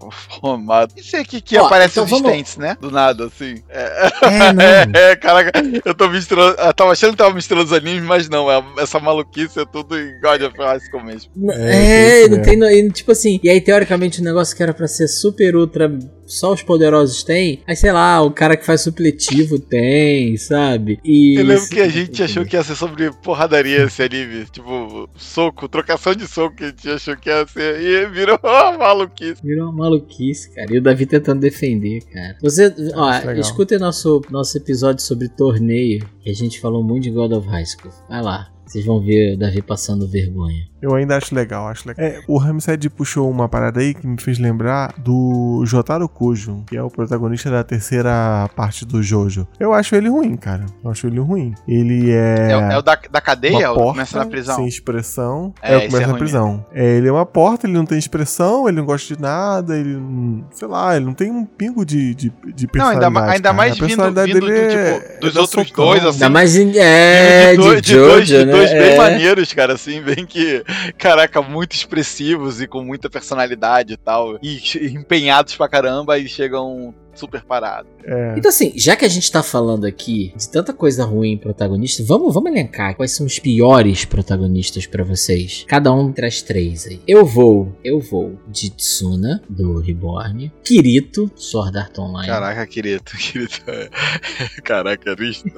formato. Isso aqui que Ó, aparece então os vamos- Stents, né? Do nada, assim. É, É, não. é, caraca, eu tô misturando. Eu tava achando que tava misturando os animes, mas não, é, essa maluquice é tudo em God of High School mesmo. É, não mesmo. tem. no- Tipo assim, e aí teoricamente o negócio que era pra ser super ultra. Só os poderosos têm. Aí sei lá, o cara que faz supletivo tem, sabe? E. Eu lembro que a gente achou que ia ser sobre porradaria esse anime. Tipo, soco, trocação de soco que a gente achou que ia ser. E virou uma maluquice. Virou uma maluquice, cara. E o Davi tentando defender, cara. Você, ó, legal. escutem nosso, nosso episódio sobre torneio, que a gente falou muito de God of High School. Vai lá. Vocês vão ver o Davi passando vergonha. Eu ainda acho legal, acho legal. É, o Ramsed puxou uma parada aí que me fez lembrar do Jotaro Kujo, que é o protagonista da terceira parte do Jojo. Eu acho ele ruim, cara. Eu acho ele ruim. Ele é. É, o- é o da, da uma cadeia ou porta começa na prisão? sem expressão. É, É, esse começa é na ruim prisão. É, ele é uma porta, ele não tem expressão, ele não gosta de nada, ele não, sei lá, ele não tem um pingo de, de, de Não, ainda, personalidade. ma- ainda cara. mais A vindo, personalidade vindo do, dele é- tipo, é dos outros socão. dois, assim. Ainda mais é, de, de, dois, de dois, Jojo, de dois né? bem É. maneiros, cara, assim, bem que, caraca, muito expressivos e com muita personalidade e tal, e empenhados pra caramba e chegam super parados. É. Então, assim, já que a gente tá falando aqui de tanta coisa ruim em protagonista, vamos, vamos elencar quais são os piores protagonistas pra vocês. Cada um traz três aí. Eu vou, eu vou de Tsuna, do Reborn, Kirito, Sword Art Online, Caraca, Kirito, Kirito. é- Caraca, Risto,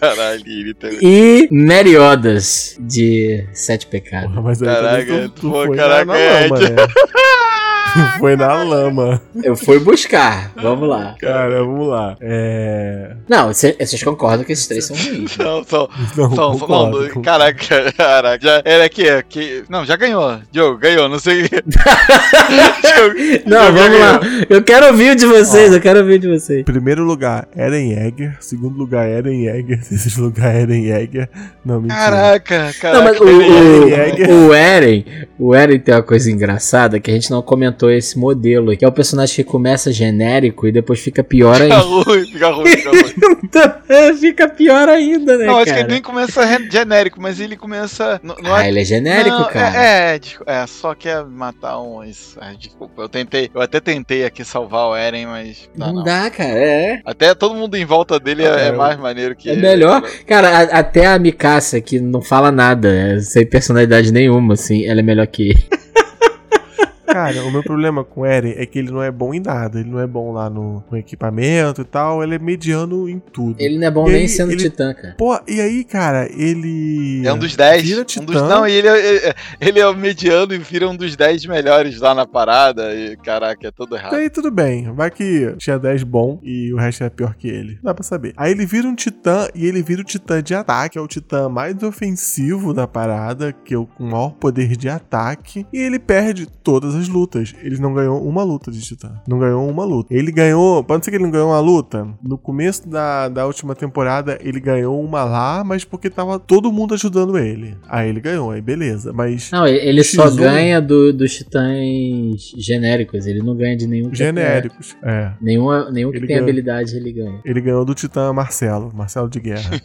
caralho, Kirito. é- e Meriodas, de Sete Pecados. Porra, mas aí Caraca, tu, tu pô, foi caraca, na, é, né? Tu foi na lama. Eu fui buscar, vamos lá. Cara, vamos lá. É. Não, cê- vocês concordam que esses três são ruins. né? Não, são, Não, são, concordo, não, caraca, caraca, já, era aqui, aqui, não, já ganhou, Diogo, ganhou, não sei. Diogo, Não, Diogo vamos lá. Eu quero ouvir o de vocês, eu quero ouvir o de vocês. Primeiro lugar, Eren Yeager. Segundo lugar, Eren Yeager. Terceiro lugar, Eren Yeager. Não, mentira. Caraca, caraca. Não, mas o, Jäger. o, o Eren, o Eren tem uma coisa engraçada que a gente não comentou esse modelo, que é o personagem que começa genérico e depois fica pior Fica ainda. ruim, fica ruim, fica ruim. fica pior ainda, né, Não, acho que cara? ele nem começa genérico, mas ele começa. Não, não Ah, é- ele é genérico, não, cara. É, é, é, só quer matar um. Isso, é, desculpa, eu tentei. Eu até tentei aqui salvar o Eren, mas. Não, dá, cara. É. Até todo mundo em volta dele é, É, é eu- mais maneiro que É ele. melhor. Cara, a- até a Mikasa, que não fala nada, é, sem personalidade nenhuma, assim, ela é melhor que ele. Cara, o meu problema com o Eren é que ele não é bom em nada. Ele não é bom lá no, no equipamento e tal. Ele é mediano em tudo. Ele não é bom E nem aí, sendo ele- titã, cara. Pô, e aí, cara, ele. É um dos 10. Vira Um titã. dos, não, e ele é, é- ele é o mediano e vira um dos 10 melhores lá na parada. E caraca, é tudo errado. Aí tudo bem, vai que tinha 10 bom e o resto é pior que ele. Dá pra saber. Aí ele vira um titã e ele vira o titã de ataque, é o titã mais ofensivo da parada, que é o com maior poder de ataque, e ele perde todas as as lutas. Ele não ganhou uma luta de Titã. Não ganhou uma luta. Ele ganhou. Pode ser que ele não ganhou uma luta. No começo da, da última temporada, ele ganhou uma lá, mas porque tava todo mundo ajudando ele. Aí ele ganhou, aí beleza. Mas. Não, ele ele só X1. ganha do, dos titãs genéricos. Ele não ganha de nenhum que genéricos. É. É, nenhuma, nenhum que Ele tem ganha. habilidade ele ganha. Ele ganhou do Titã Marcelo. Marcelo de Guerra.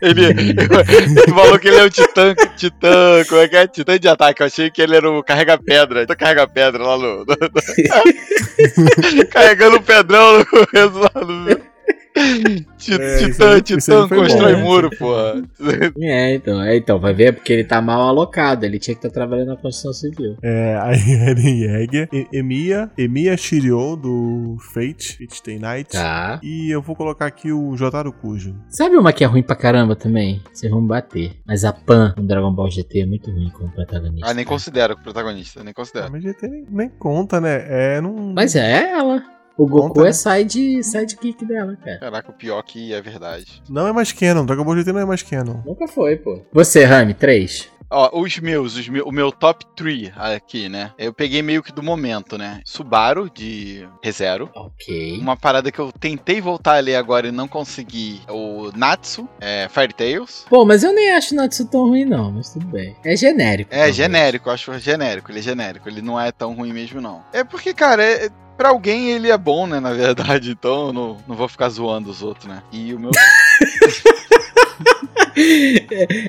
Ele, ele falou que ele é o titã, titã, como é que é? Titã de ataque. Eu achei que ele era o carrega-pedra. Titã carrega-pedra lá no. no- no- Carregando o pedrão no começo lá no. É, titã, titã constrói bom. muro, porra. É, então, é, então, vai ver, é porque ele tá mal alocado. Ele tinha que estar trabalhando na construção civil. É, aí Eren Yeager, Emiya, Emiya Shiryo do Fate, Fate Stay Night. Tá. E eu vou colocar aqui o Jotaro Kujo. Sabe uma que é ruim pra caramba também? Vocês vão me bater. Mas a Pan no Dragon Ball GT é muito ruim como protagonista. Ah, nem considero o protagonista, nem Ah, considero. mas GT nem, nem conta, né? É, não. Mas é ela. O Goku Conta, né? é side, sidekick dela, cara. Caraca, o pior que é verdade. Não é mais canon. Dragon Ball GT não é mais canon. Nunca foi, pô. Você, Rami, 3. Ó, os meus, os meu- o meu top 3 aqui, né? Eu peguei meio que do momento, né? Subaru, de ReZero. Ok. Uma parada que eu tentei voltar a ler agora e não consegui. O Natsu, é, Fairy Tails. Pô, mas eu nem acho Natsu tão ruim, não, mas tudo bem. É genérico. É talvez. genérico, eu acho genérico, ele é genérico, ele não é tão ruim mesmo, não. É porque, cara, é, pra alguém ele é bom, né, na verdade, então eu não, não vou ficar zoando os outros, né. E o meu.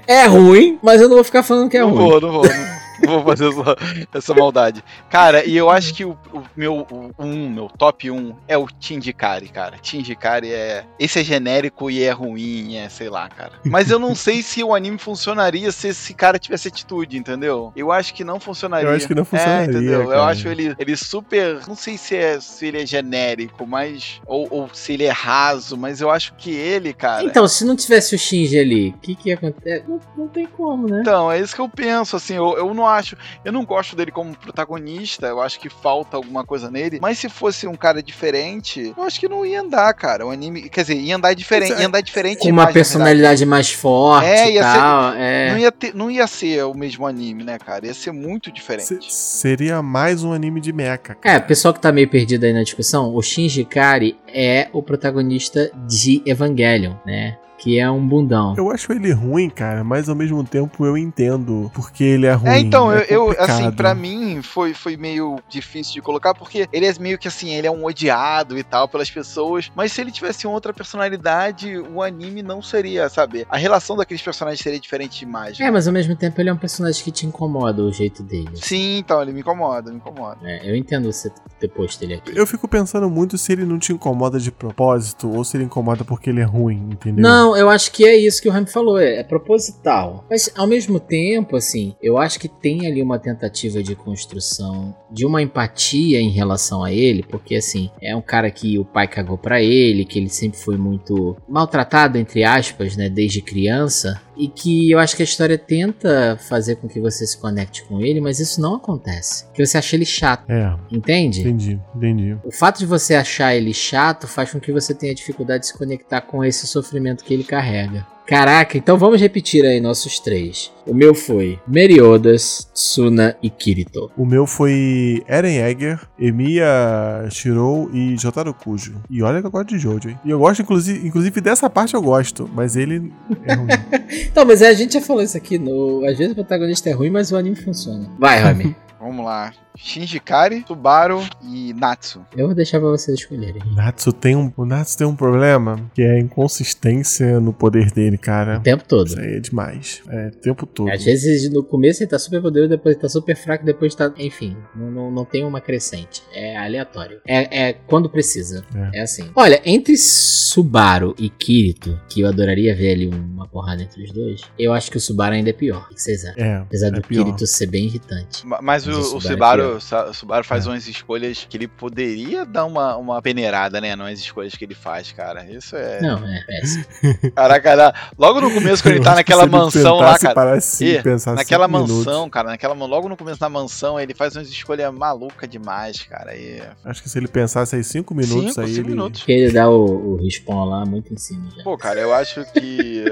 É ruim, mas eu não vou ficar falando que é não ruim. vou, não vou, não, não vou fazer essa, essa maldade. Cara, e eu acho que o, o meu o um, meu top 1 é o Tindikari, cara. Tindikari é. Esse é genérico e é ruim, é sei lá, cara. Mas eu não sei se o anime funcionaria se esse cara tivesse atitude, entendeu? Eu acho que não funcionaria. Eu acho que não funcionaria, É, entendeu? Eu cara. acho ele, ele super. Não sei se, é, se ele é genérico, mas. Ou, ou se ele é raso, mas eu acho que ele, cara. Então, se não tivesse o Shinji ali, o que que ia acontecer? Não, não tem como, né? Então, é isso que eu penso, assim, eu, eu não acho, eu não gosto dele como protagonista, eu acho que falta alguma coisa nele, mas se fosse um cara diferente, eu acho que não ia andar, cara, o anime, quer dizer, ia andar diferente, ia andar diferente Com uma personalidade mais forte É, ia ser- tal. verdade. É. Não ia, ter, não ia ser o mesmo anime, né, cara, ia ser muito diferente. Se- seria mais um anime de mecha. cara. É, pessoal que tá meio perdido aí na discussão, o Shinji Kari é o protagonista de Evangelion, né? Que é um bundão. Eu acho ele ruim, cara, mas ao mesmo tempo eu entendo porque ele é ruim. É, então, é eu, eu, assim, pra mim foi, foi meio difícil de colocar, porque ele é meio que assim, ele é um odiado e tal pelas pessoas, mas se ele tivesse outra personalidade, o anime não seria, sabe? A relação daqueles personagens seria diferente demais. É, mas ao mesmo tempo ele é um personagem que te incomoda o jeito dele. Sim, então, ele me incomoda, me incomoda. É, eu entendo você ter posto ele aqui. Eu fico pensando muito se ele não te incomoda de propósito ou se ele incomoda porque ele é ruim, entendeu? Não, eu acho que é isso que o Rami falou, é, é proposital. Mas ao mesmo tempo, assim, eu acho que tem ali uma tentativa de construção de uma empatia em relação a ele, porque assim, é um cara que o pai cagou pra ele, que ele sempre foi muito maltratado, entre aspas, né, desde criança. E que eu acho que a história tenta fazer com que você se conecte com ele, mas isso não acontece. Que você acha ele chato, É, entende? entendi, entendi. O fato de você achar ele chato faz com que você tenha dificuldade de se conectar com esse sofrimento que ele carrega. Caraca, então vamos repetir aí nossos três. O meu foi Meriodas, Tsuna e Kirito. O meu foi Eren Yeager, Emiya Shirou e Jotaro Kujo. E olha que eu gosto de Jojo, hein? E eu gosto, inclusive, inclusive dessa parte eu gosto, mas ele é ruim. Então, mas a gente já falou isso aqui. No... Às vezes o protagonista é ruim, mas o anime funciona. Vai, Rami. Vamos lá. Shinji Kari, Subaru e Natsu. Eu vou deixar pra vocês escolherem. Natsu tem um, o Natsu tem um problema que é a inconsistência no poder dele, cara. O tempo todo. Isso aí é demais. É, o tempo todo. Às vezes no começo ele tá super poderoso, depois ele tá super fraco, depois tá. Enfim, não, não, não tem uma crescente. É aleatório. É, é quando precisa. É. É. assim. Olha, entre Subaru e Kirito, que eu adoraria ver ali uma porrada entre os dois, eu acho que o Subaru ainda é pior. O que vocês acham? É, Apesar é do pior. Kirito ser bem irritante. Ma- Mas Mas o, o Subaru é o Subaru faz É. umas escolhas que ele poderia dar uma, uma peneirada, né? Nas escolhas que ele faz, cara. Isso é. Não, é péssimo. Caraca, logo no começo, quando ele tá naquela mansão lá, cara. assim, E, Naquela cinco minutos, mansão, cara, naquela, logo no começo da mansão, ele faz umas escolhas malucas demais, cara. E... Acho que se ele pensasse aí cinco minutos, cinco, aí cinco ele... minutos. Ele dá o, o respawn lá muito em cima já. Pô, cara, eu acho que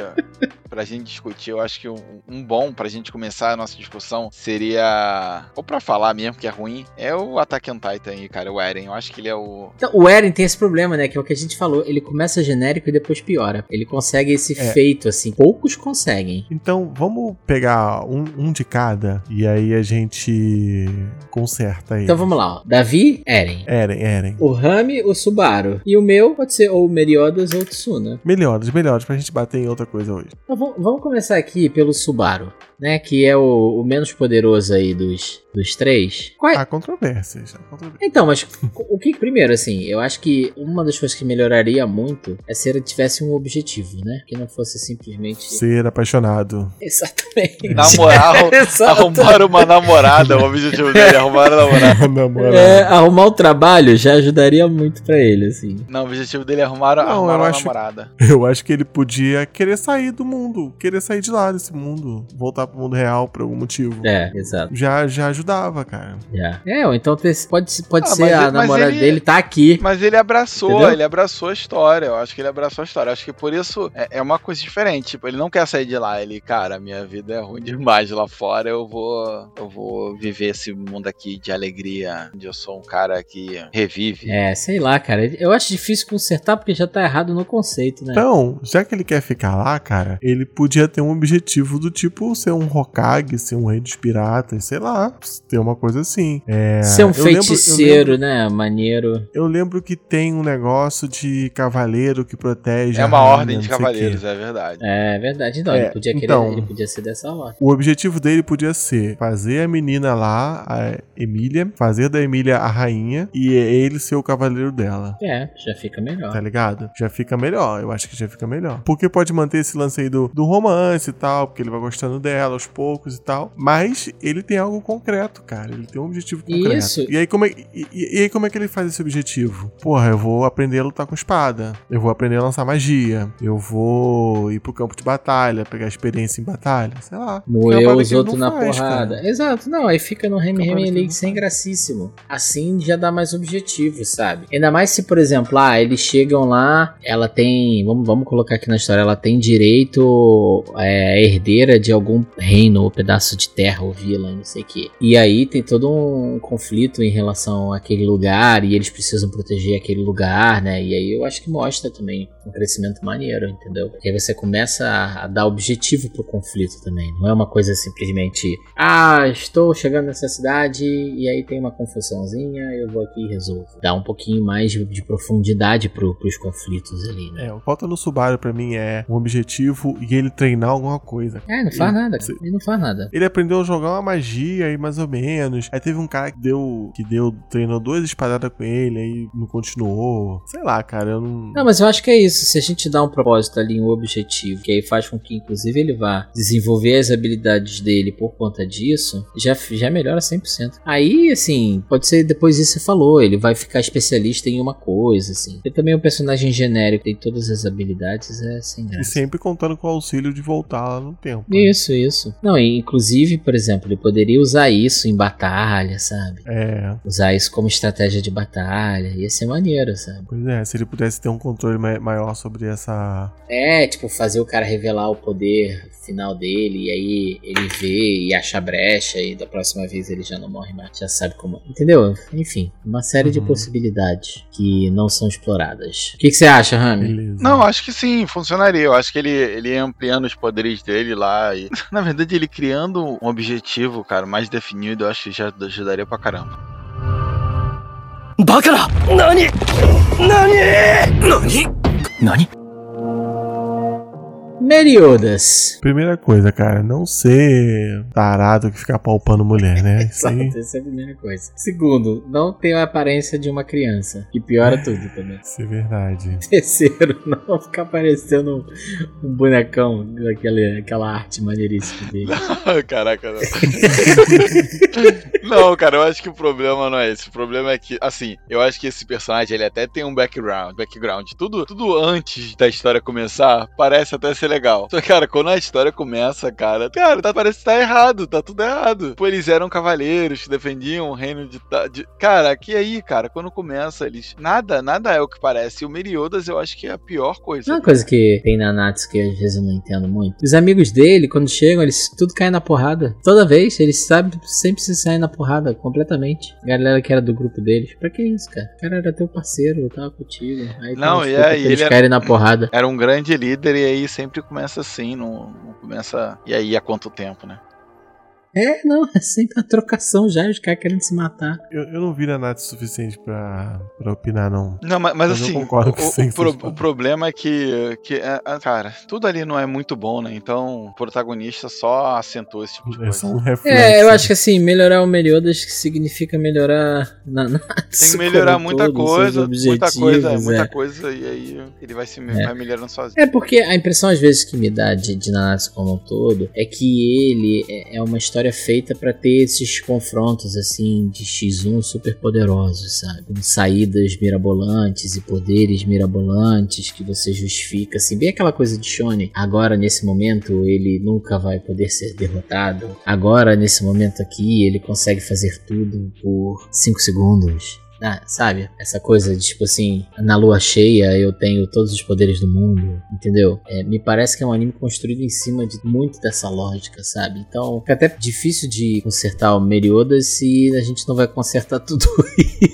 pra gente discutir, eu acho que um, um bom pra gente começar a nossa discussão seria. For pra falar mesmo que é ruim, é o Attack on Titan aí, cara, o Eren. Eu acho que ele é o. Então, o Eren tem esse problema, né? Que é o que a gente falou. Ele começa genérico e depois piora. Ele consegue esse É. feito, assim. Poucos conseguem. Então, vamos pegar um, um de cada e aí a gente conserta aí. Então vamos lá, ó. Davi, Eren. Eren, Eren. O Rami, o Subaru. E o meu pode ser ou o Meliodas ou o Tsuna. Melhores, melhores, pra gente bater em outra coisa hoje. Então vamos começar aqui pelo Subaru, né? Que é o, o menos poderoso aí dos, dos três. Qual é- Há controvérsias. Há controvérsias. Então, mas o que primeiro, assim, eu acho que uma das coisas que melhoraria muito é se ele tivesse um objetivo, né? Que não fosse simplesmente. Ser apaixonado. Exatamente. Namorar, arrumar uma namorada. O objetivo dele é arrumar uma namorada. Namorado. É, arrumar o trabalho já ajudaria muito pra ele, assim. Não, o objetivo dele é arrumar, Não, arrumar uma acho- namorada. Eu acho que ele podia querer sair do mundo, querer sair de lá desse mundo, voltar pro mundo real por algum motivo. É, exato. Já, já ajudava, cara. É, ou então pode, pode Ah, ser a ele- mas namorada ele- dele tá aqui. Mas ele abraçou, Entendeu? ele abraçou a história. Eu acho que ele abraçou a história. Eu acho que por isso é, é uma coisa diferente. Tipo, ele não quer sair de lá. Ele, cara, minha vida é ruim demais lá fora. Eu vou, eu vou viver esse mundo aqui de alegria, onde eu sou um cara que revive. É, sei lá, cara. Eu acho difícil consertar porque já tá errado no conceito, né? Então, já que ele quer ficar lá, cara, ele podia ter um objetivo do tipo ser um Hokage, ser um rei dos piratas, sei lá, ter uma coisa assim. É, Ser um eu lembro- eu feiticeiro, lembro- né? Maneiro. Eu lembro que tem um negócio de cavaleiro que protege. É a uma rainha, ordem de não cavaleiros, é verdade. É verdade. Então, É, ele, podia querer, então- ele podia ser dessa ordem. O objetivo dele podia ser fazer a menina lá, a Emília, fazer da Emília a rainha e ele ser o cavaleiro dela. É, já fica melhor. Tá ligado? Já fica melhor, eu acho que já fica melhor. Porque pode manter esse lance aí do, do romance e tal, porque ele vai gostando dela aos poucos e tal. Mas ele tem algo concreto, cara. Ele tem um objetivo concreto. Isso. E aí, como é, e, e- aí, como é que ele faz esse objetivo? Porra, eu vou aprender a lutar com espada. Eu vou aprender a lançar magia. Eu vou ir pro campo de batalha, pegar experiência em batalha. Sei lá. Moer os outros na faz, porrada. cara. Exato, não, aí fica no Remy Remy League sem gracíssimo. Assim já dá mais objetivo, sabe? Ainda mais se, por exemplo, ah, eles chegam lá, ela tem. Vamos, vamos colocar aqui na história, ela tem direito é, herdeira de algum reino ou pedaço de terra ou vila, não sei o quê. E aí tem todo um conflito em relação àquele lugar e eles precisam proteger aquele lugar, né? E aí eu acho que mostra também um crescimento maneiro, entendeu? Porque aí você começa a, a dar objetivo pro conflito também. Não é uma coisa simplesmente, ah, estou chegando nessa cidade e aí tem uma confusãozinha, eu vou aqui e resolvo. Dá um pouquinho mais de, de profundidade pro, pros conflitos ali, né? É, o falta no Subaru pra mim é um objetivo e ele treinar alguma coisa. É, não faz E- nada, você-. Ele não faz nada. Ele aprendeu a jogar uma magia aí, mais ou menos. Aí teve um cara que deu. que deu. treinou duas espadadas com ele, aí não continuou. Sei lá, cara, eu não. Não, mas eu acho que é isso. Se a gente dá um propósito ali, um objetivo, que aí faz com que, inclusive, ele vá desenvolver as habilidades dele por conta disso, já, já melhora 100%. Aí, assim, pode ser depois disso que você falou, ele vai ficar especialista em uma coisa, assim. Ele também é um personagem genérico, tem todas as habilidades, é sem E sempre contando com o auxílio de voltar lá no tempo. né? Isso, isso. Não, e inclusive, por exemplo, ele poderia usar isso em batalha, sabe? É, Usar isso como estratégia de batalha. Ia ser maneiro, sabe? pois é, se ele pudesse ter um controle ma- maior sobre essa. É, tipo, fazer o cara revelar o poder final dele, e aí ele vê e acha a brecha, e da próxima vez ele já não morre mais, já sabe como. Entendeu? Enfim, uma série de Uhum. possibilidades que não são exploradas. O que, que você acha, Rami? Beleza. Não, acho que sim, funcionaria. Eu acho que ele, ele ia ampliando os poderes dele lá. E, na verdade, ele criando um objetivo, cara, mais definido, eu acho que já ajudaria pra caramba. バカな何何何何 Meliodas. Primeira coisa, cara, não ser tarado que fica palpando mulher, né? Exato, essa é a primeira coisa. Segundo, não tem a aparência de uma criança, que piora tudo também. Isso é verdade. Terceiro, não ficar parecendo um, um bonecão daquela aquela arte maneiríssima dele. Caraca, não. não, cara, eu acho que o problema não é esse. O problema é que, assim, eu acho que esse personagem ele até tem um background. Background. Tudo, tudo antes da história começar parece até ser ser legal. Só que, cara, quando a história começa, cara, cara, tá, parece que tá errado, tá tudo errado. Pô, eles eram cavaleiros defendiam o reino de, de. Cara, que aí, cara, quando começa, eles. Nada, nada é o que parece. E o Meriodas eu acho que é a pior coisa. Uma coisa que tem na Natsu que às vezes eu não entendo muito. Os amigos dele, quando chegam, eles tudo caem na porrada. Toda vez, eles sabem, sempre se saem na porrada, completamente. A galera que era do grupo deles. Pra que isso, cara? O cara era teu parceiro, tava contigo. Aí Não, e aí eles ele era- caírem na porrada. Era um grande líder e aí sempre começa assim, não, não começa. E aí há quanto tempo, né? É, não, é sempre uma trocação já, os caras querendo se matar. Eu, eu não vi na Nath o suficiente pra, pra opinar, não. Não, mas, mas Mas eu assim, concordo o, com o você, pro- o problema é que, que é, é, cara, tudo ali não é muito bom, né? Então o protagonista só acentua esse tipo de É coisa. só um reflexo. É, eu acho que assim, melhorar o Meliodas que significa melhorar na Natsu. Tem que melhorar muita todo, coisa, muita coisa, objetivos, muita é. coisa, e aí ele vai se É. vai melhorando sozinho. É porque a impressão às vezes que me dá de, de Nanatsu como um todo é que ele é- é uma história feita pra ter esses confrontos assim de X1 super poderosos, sabe? Saídas mirabolantes e poderes mirabolantes que você justifica, assim, bem aquela coisa de Shonen. Agora nesse momento ele nunca vai poder ser derrotado. Agora nesse momento aqui ele consegue fazer tudo por 5 segundos. Ah, sabe? Essa coisa de tipo assim, na lua cheia eu tenho todos os poderes do mundo, entendeu? É, me parece que é um anime construído em cima de muito dessa lógica, sabe? Então fica até difícil de consertar o Meriodas se a gente não vai consertar tudo isso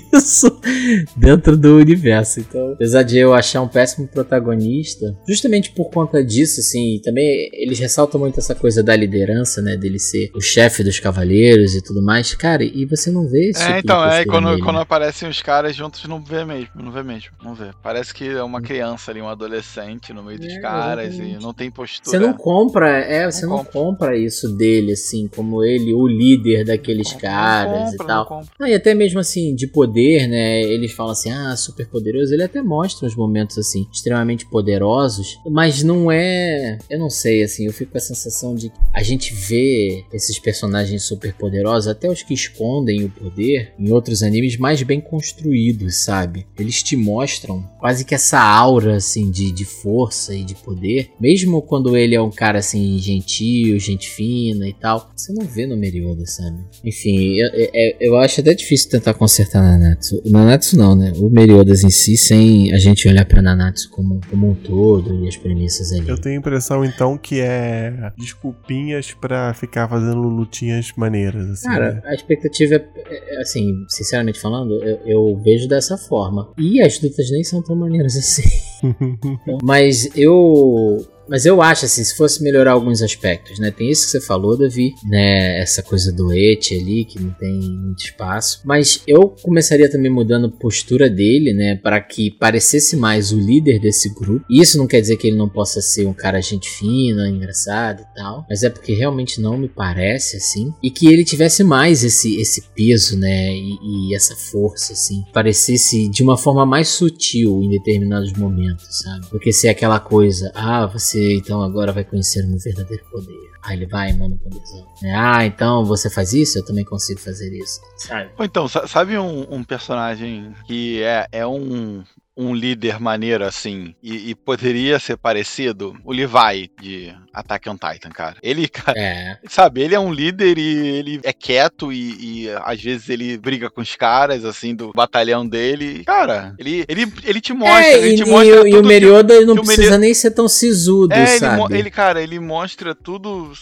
dentro do universo. Então, apesar de eu achar um péssimo protagonista, justamente por conta disso, assim, também eles ressaltam muito essa coisa da liderança, né? Dele ser o chefe dos cavaleiros e tudo mais. Cara, e você não vê isso. É, então, é, quando, quando aparecem os caras juntos, não vê mesmo, não vê mesmo, não vê. Parece que é uma criança ali, um adolescente no meio dos É, caras e exatamente. não tem postura. Você não compra, é, você Não não compra isso dele, assim, como ele, o líder daqueles Não caras compra, e tal. não compra. Ah, e até mesmo assim, de poder, né? Eles falam assim, ah, super poderoso. Ele até mostra uns momentos assim, extremamente poderosos, mas não é. Eu não sei, assim, eu fico com a sensação de que a gente vê esses personagens super poderosos, até os que escondem o poder, em outros animes mais bem construídos, sabe? Eles te mostram quase que essa aura, assim, de, de força e de poder, mesmo quando ele é um cara assim, gentil, gente fina e tal, você não vê no Merioda, sabe? Enfim, eu, eu, eu acho até difícil tentar consertar Nanatsu. Nanatsu não, né? O Meriodas em si, sem a gente olhar pra Nanatsu como, como um todo e as premissas ali. Eu tenho a impressão, então, que é desculpinhas pra ficar fazendo lutinhas maneiras, assim. Cara, né? a expectativa é, é, assim, sinceramente falando, eu, eu vejo dessa forma. E as lutas nem são tão maneiras assim. Mas eu. Mas eu acho assim, se fosse melhorar alguns aspectos, né? Tem isso que você falou, Davi, né? Essa coisa do et ali, que não tem muito espaço. Mas eu começaria também mudando a postura dele, né? Para que parecesse mais o líder desse grupo. E isso não quer dizer que ele não possa ser um cara gente fina, engraçado e tal. Mas é porque realmente não me parece assim. E que ele tivesse mais esse, esse peso, né? E, e essa força, assim. Parecesse de uma forma mais sutil em determinados momentos, sabe? Porque se é aquela coisa, ah, você então agora vai conhecer o meu verdadeiro poder. Ah, ele vai, mano, poderzão. É, Ah, então você faz isso, eu também consigo fazer isso. Sabe? Ou então, sa- sabe um, um personagem que é, é um, um líder maneiro assim e, e poderia ser parecido? O Levi de Attack on Titan, cara. Ele, cara, É. sabe, ele é um líder e ele é quieto e, e, às vezes ele briga com os caras, assim, do batalhão dele. Cara, ele, ele, ele te mostra, é, ele e, te e mostra o- e o que- Merioda ele não que precisa Meri- nem ser tão sisudo, É, ele, sabe? mo- ele, cara, ele mostra tudo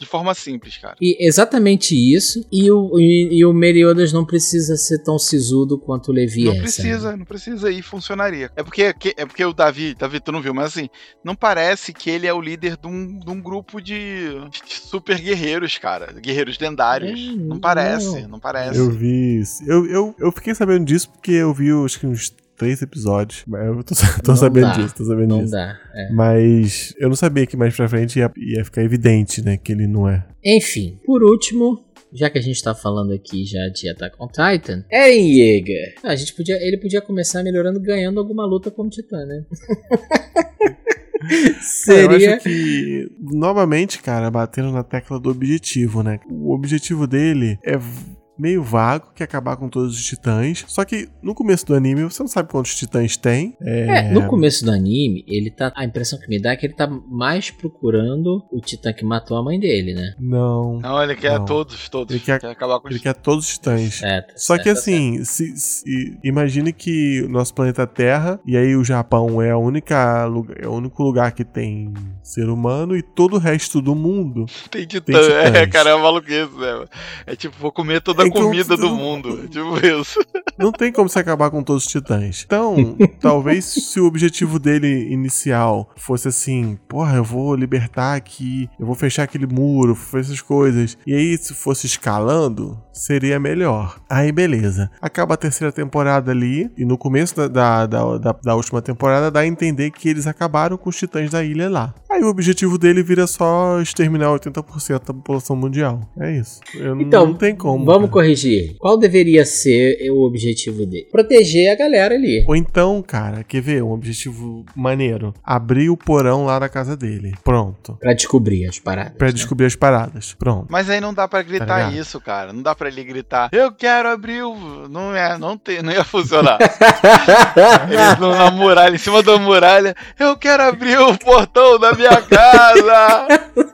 de forma simples, cara. E exatamente isso. E o, e, e o Meriodas não precisa ser tão sisudo quanto o Levi Não é. precisa, não precisa e funcionaria. É porque, que- é porque o Davi, Davi, tu não viu, mas assim, não parece que ele é o líder de um, de um grupo de, de super guerreiros, cara. Guerreiros lendários. É, não não. parece, não parece. Eu vi. isso. Eu, eu, eu fiquei sabendo disso porque eu vi acho que uns três episódios. Mas eu tô, tô Não sabendo dá, disso, tô sabendo Não disso. dá. é. Mas eu não sabia que mais pra frente ia, ia ficar evidente, né? Que ele não é. Enfim, por último, já que a gente tá falando aqui já de Attack on Titan, Eren Yeager. Ah, a gente podia, ele podia começar melhorando ganhando alguma luta como Titã, né? É, eu Seria. acho que, novamente, cara, batendo na tecla do objetivo, né? O objetivo dele é meio vago, que é acabar com todos os titãs. Só que no começo do anime você não sabe quantos titãs tem. É, no começo do anime, ele tá. A impressão que me dá é que ele tá mais procurando o titã que matou a mãe dele, né? Não. Não, ele quer Não. todos, todos. Ele quer- acabar com os Ele quer todos os titãs. É, tá Só certo, que tá assim, se, se- imagine que o nosso planeta Terra, e aí o Japão é, a única, lugar- é o único lugar que tem ser humano e todo o resto do mundo. Tem titã. Tem titãs. É, cara, é maluquice, né? É tipo, vou comer toda Então, comida do mundo. Tipo isso. Não tem como se acabar com todos os titãs. Então, talvez se o objetivo dele inicial fosse assim, porra, eu vou libertar aqui, eu vou fechar aquele muro, fazer essas coisas. E aí, se fosse escalando, seria melhor. Aí, beleza. Acaba a terceira temporada ali, e no começo da, da, da, da- da última temporada dá a entender que eles acabaram com os titãs da ilha lá. Aí o objetivo dele vira só exterminar 80% da população mundial. É isso. Eu Então, não tem como. Vamos. Corrigir. Qual deveria ser o objetivo dele? Proteger a galera ali. Ou então, cara, quer ver um objetivo maneiro? Abrir o porão lá da casa dele. Pronto. Pra descobrir as paradas. Pra né? descobrir as paradas. Pronto. Mas aí não dá pra gritar ligado? isso, cara. Não dá pra ele gritar, eu quero abrir o. Não é, não, tem, não ia funcionar. Eles não na muralha, em cima da muralha, eu quero abrir o portão da minha casa.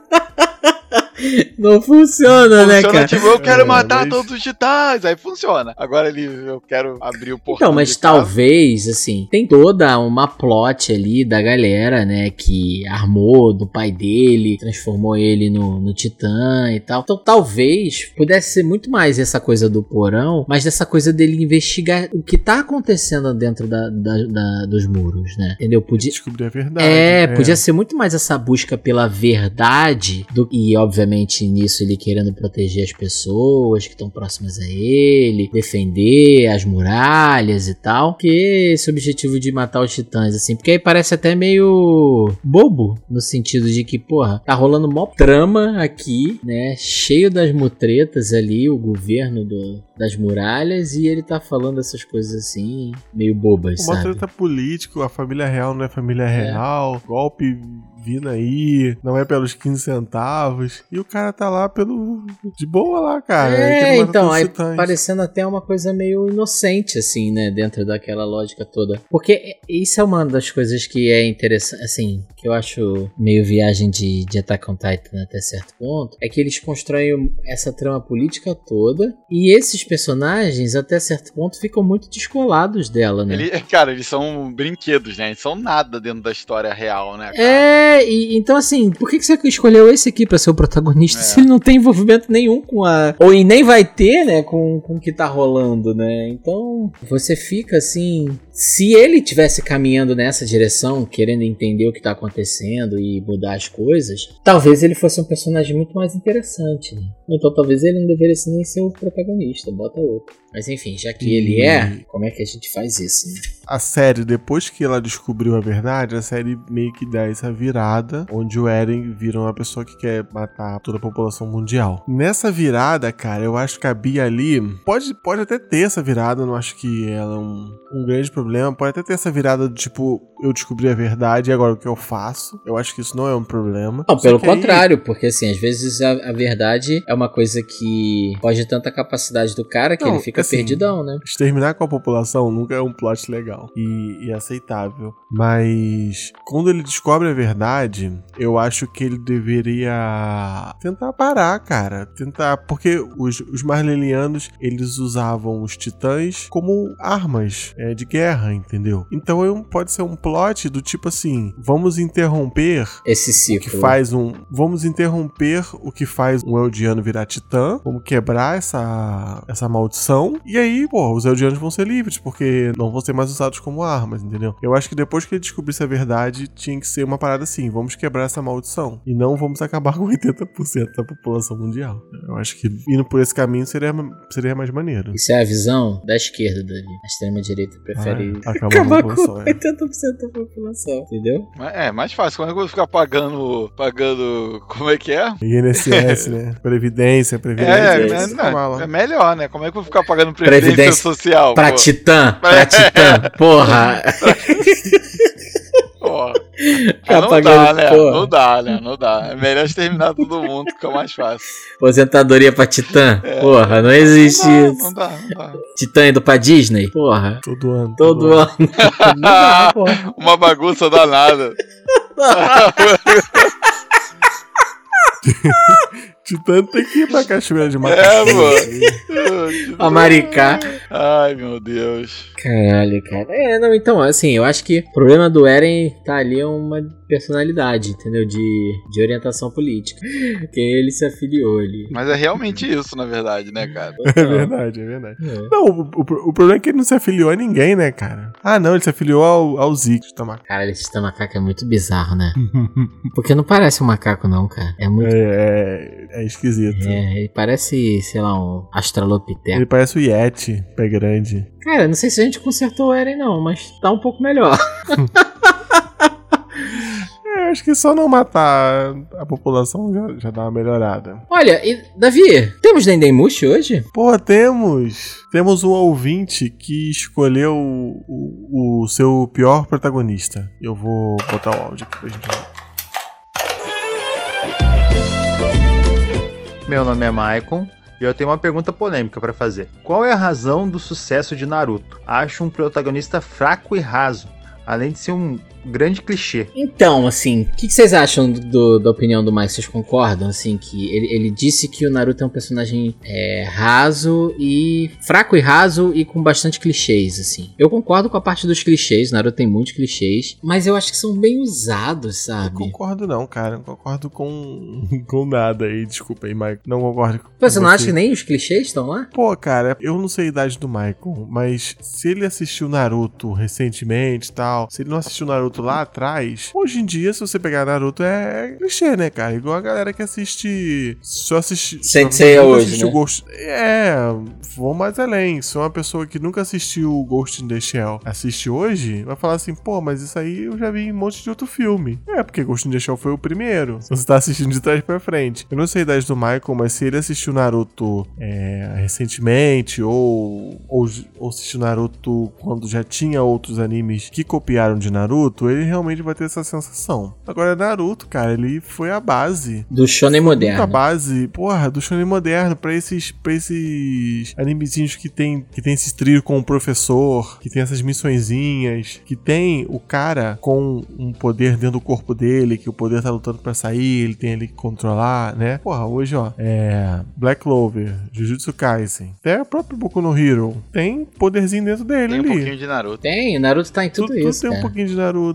Não funciona, né, Funciona cara? tipo, eu quero É, matar mas- todos os titãs. Aí funciona. Agora ele, eu quero abrir o portão. Então, mas casa. talvez, assim, tem toda uma plot ali da galera, né, que armou do pai dele, transformou ele no, no titã e tal. Então, talvez pudesse ser muito mais essa coisa do porão, mas dessa coisa dele investigar o que tá acontecendo dentro da, da- da- dos muros, né? Entendeu? Podia, Descobrir a verdade. É, podia ser muito mais essa busca pela verdade do, e obviamente nisso ele querendo proteger as pessoas que estão próximas a ele, defender as muralhas e tal, que esse objetivo de matar os titãs assim, porque aí parece até meio bobo no sentido de que, porra, tá rolando mó trama aqui, né, cheio das mutretas ali, o governo do, das muralhas e ele tá falando essas coisas assim, meio bobas, Uma sabe? treta política, a família real não é família real, golpe vindo aí, não é pelos 15 centavos. E o cara tá lá pelo. de boa lá, cara. É, matar então, aí titãs. parecendo até uma coisa meio inocente, assim, né, dentro daquela lógica toda. Porque isso é uma das coisas que é interessante, assim, que eu acho meio viagem de, de Attack on Titan até certo ponto, é que eles constroem essa trama política toda, e esses personagens, até certo ponto, ficam muito descolados dela, né? Ele- cara, eles são brinquedos, né? Eles são nada dentro da história real, né? cara? É, e, então assim, por que, que você escolheu esse aqui pra ser o protagonista É. se ele não tem envolvimento nenhum com a. Ou e nem vai ter, né, com, com o que tá rolando, né? Então você fica assim. Se ele tivesse caminhando nessa direção, querendo entender o que tá acontecendo e mudar as coisas, talvez ele fosse um personagem muito mais interessante, né? Então talvez ele não deveria nem ser o protagonista, bota outro. Mas enfim, já que E- ele é, como é que a gente faz isso, né? A série, depois que ela descobriu a verdade, a série meio que dá essa virada, onde o Eren vira uma pessoa que quer matar toda a população mundial. Nessa virada, cara, eu acho que a Bia ali pode, pode até ter essa virada, eu não acho que ela é um, um grande problema. Pode até ter essa virada do tipo, eu descobri a verdade e agora o que eu faço. Eu acho que isso não é um problema. Não, Só pelo que aí- contrário, porque assim, às vezes a, a verdade é uma coisa que foge tanto a capacidade do cara que Não, ele fica assim, perdidão, né? Exterminar com a população nunca é um plot legal e, e aceitável. Mas quando ele descobre a verdade, eu acho que ele deveria tentar parar, cara. Tentar. Porque os, os Marlelianos eles usavam os titãs como armas é, de guerra, entendeu? Então é pode ser um plot do tipo assim: vamos interromper Esse ciclo. que faz um. Vamos interromper o que faz um Eldiano virar titã. Vamos quebrar essa, essa maldição. E aí, pô, os Eldianos vão ser livres, porque não vão ser mais usados como armas, entendeu? Eu acho que depois que ele descobrisse a verdade, tinha que ser uma parada assim: vamos quebrar essa maldição. E não vamos acabar com 80% da população mundial. Eu acho que indo por esse caminho seria, seria mais maneiro. Isso é a visão da esquerda, Davi. A extrema-direita prefere Ah, acabar, acabar com com população. é. 80% da população, entendeu? É, mais fácil. Como é que eu vou ficar pagando. Pagando. Como é que é? INSS, né? Previdência, É, previdência. é, é, lá. é melhor, né? Como é que eu vou ficar pagando previdência, Previdência social? Pra pô? Titã, pra Titã, porra. porra. Não dá, né? porra. Não dá, né? Não dá. É melhor exterminar todo mundo, que é o mais fácil. Aposentadoria pra Titã? Porra, não existe não dá, isso. não dá, não dá. Titã indo pra Disney? Porra. Todo ano. Todo ano. não dá, porra. Uma bagunça danada. Titã tem que ir pra cachoeira de É, macaxeira. mano. A Maricá. Ai, meu Deus. Caralho, cara. É, não, então, assim, eu acho que o problema do Eren tá ali é uma personalidade, entendeu? De, de orientação política. Que ele se afiliou ali. Mas é realmente isso, na verdade, né, cara? É verdade, é verdade. É. Não, o, o- o problema é que ele não se afiliou a ninguém, né, cara? Ah, não, ele se afiliou ao, ao Zeke de. Caralho, esse macaco é muito bizarro, né? Porque não parece um macaco, não, cara. É muito. É, é, é esquisito. É, ele parece, sei lá, um Australopiteco. Ele parece o Yeti, pé grande. Cara, não sei se a gente consertou o Eren, não, mas tá um pouco melhor. Acho que só não matar a população já, já dá uma melhorada. Olha, e, Davi, temos Dendemushi hoje? Pô, temos. Temos um ouvinte que escolheu o, o- o seu pior protagonista. Eu vou botar o áudio aqui pra gente ver. Meu nome é Maicon e eu tenho uma pergunta polêmica pra fazer. Qual é a razão do sucesso de Naruto? Acho um protagonista fraco e raso, além de ser um grande clichê. Então, assim, o que, que vocês acham do- da opinião do Mike? Vocês concordam, assim, que ele, ele disse que o Naruto é um personagem é, raso e... fraco e raso e com bastante clichês, assim. Eu concordo com a parte dos clichês, o Naruto tem muitos clichês, mas eu acho que são bem usados, Não sabe? concordo não, cara. Não concordo com, com nada aí. Desculpa aí, Mike. Não concordo com Pô, você não acha que nem os clichês estão lá? Pô, cara, eu não sei a idade do Michael, mas se ele assistiu Naruto recentemente e tal, se ele não assistiu Naruto lá atrás, hoje em dia, se você pegar Naruto, é clichê, né, cara? Igual a galera que assiste. Só assiste. Sensei nunca hoje, né? Ghost. É, vou mais além. Se uma pessoa que nunca assistiu Ghost in the Shell assiste hoje, vai falar assim, pô, mas isso aí eu já vi em um monte de outro filme. É, porque Ghost in the Shell foi o primeiro. Você tá assistindo de trás pra frente. Eu não sei a idade do Michael, mas se ele assistiu Naruto é, recentemente ou, ou, ou assistiu Naruto quando já tinha outros animes que copiaram de Naruto, ele realmente vai ter essa sensação. Agora, Naruto, cara, ele foi a base Do Shonen moderno. base, porra, do shonen moderno pra esses, pra esses animezinhos que tem, que tem esse trio com o professor, que tem essas missõezinhas, que tem o cara com um poder dentro do corpo dele, que o poder tá lutando pra sair, ele tem ali que controlar, né? Porra, hoje, ó, é Black Clover, Jujutsu Kaisen, até o próprio Boku no Hero, tem poderzinho dentro dele Tem um ali. pouquinho de Naruto. Tem, o Naruto tá em tudo, tudo, tudo isso, tem um cara. pouquinho de Naruto,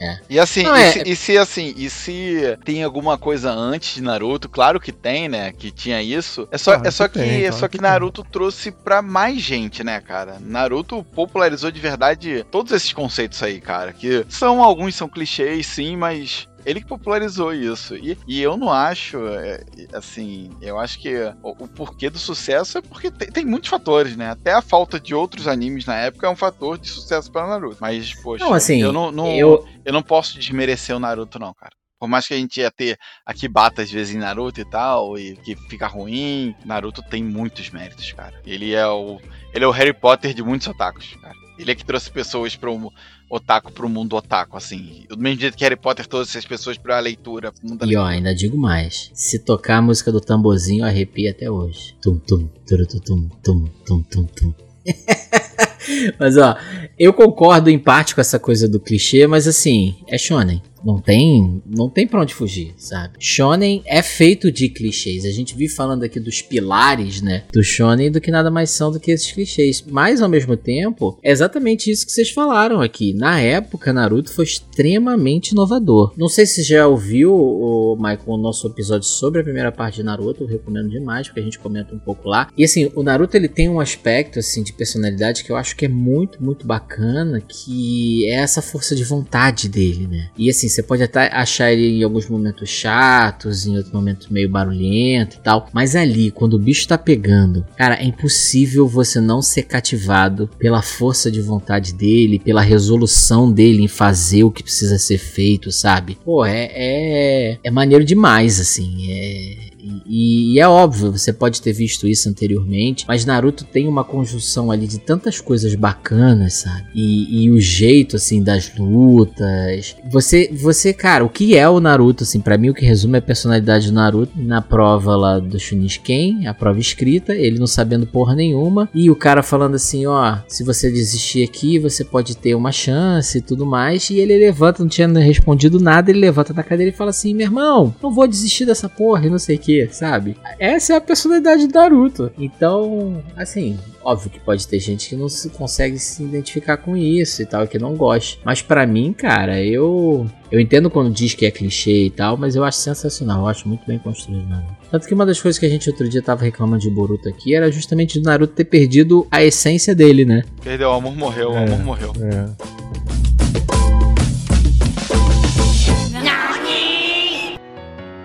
é. E assim, Não, e, é- se, e se, assim, e se tem alguma coisa antes de Naruto, claro que tem, né? Que tinha isso. É só, Claro é só que que, tem, é claro só que que Naruto trouxe pra mais gente, né, cara? Naruto popularizou de verdade todos esses conceitos aí, cara. Que são alguns são clichês, sim, mas ele que popularizou isso. E, e eu não acho, é, assim, eu acho que o, o porquê do sucesso é porque tem, tem muitos fatores, né? Até a falta de outros animes na época é um fator de sucesso para Naruto. Mas, poxa, Não, assim, eu não, não, eu, eu não posso desmerecer o Naruto, não, cara. Por mais que a gente ia ter aqui bata às vezes em Naruto e tal, e que fica ruim, Naruto tem muitos méritos, cara. Ele é o, ele é o Harry Potter de muitos otakus, cara. Ele é que trouxe pessoas para um otaku pro mundo otaku, assim. Do mesmo jeito que Harry Potter trouxe essas pessoas pra leitura, pro mundo E ó, ainda digo mais. Se tocar a música do tamborzinho, arrepia até hoje. Tum, tum, tum, tum, tum, tum, tum. mas ó, eu concordo em parte com essa coisa do clichê, mas assim, é shonen. Não tem, não tem para onde fugir, sabe? Shonen é feito de clichês. A gente vive falando aqui dos pilares, né, do shonen do que nada mais são do que esses clichês. Mas ao mesmo tempo, é exatamente isso que vocês falaram aqui. Na época, Naruto foi extremamente inovador. Não sei se já ouviu, o Michael, o nosso episódio sobre a primeira parte de Naruto, eu recomendo demais, porque a gente comenta um pouco lá. E assim, o Naruto ele tem um aspecto assim de personalidade que eu acho que é muito, muito bacana, que é essa força de vontade dele, né? E assim, você pode até achar ele em alguns momentos chatos, em outros momentos meio barulhento e tal, mas ali, quando o bicho tá pegando, cara, é impossível você não ser cativado pela força de vontade dele, pela resolução dele em fazer o que precisa ser feito, sabe? Pô, é, é, é maneiro demais, assim. É, E, e é óbvio, você pode ter visto isso anteriormente, mas Naruto tem uma conjunção ali de tantas coisas bacanas, sabe? E, e o jeito, assim, das lutas. Você, você, cara, o que é o Naruto, assim, para mim o que resume é a personalidade do Naruto na prova lá do Shunisken, a prova escrita, ele não sabendo porra nenhuma, e o cara falando assim, ó, se você desistir aqui, você pode ter uma chance e tudo mais, e ele levanta, não tinha respondido nada, ele levanta da cadeira e fala assim, meu irmão, não vou desistir dessa porra e não sei o que, sabe? Essa é a personalidade do Naruto. Então, assim, Óbvio que pode ter gente que não se consegue se identificar com isso e tal, que não gosta. Mas para mim, cara, eu eu entendo quando diz que é clichê e tal, mas eu acho sensacional, eu acho muito bem construído, mano. Tanto que uma das coisas que a gente outro dia tava reclamando de Boruto aqui era justamente do Naruto ter perdido a essência dele, né? Perdeu, o amor morreu, o É. amor morreu. É.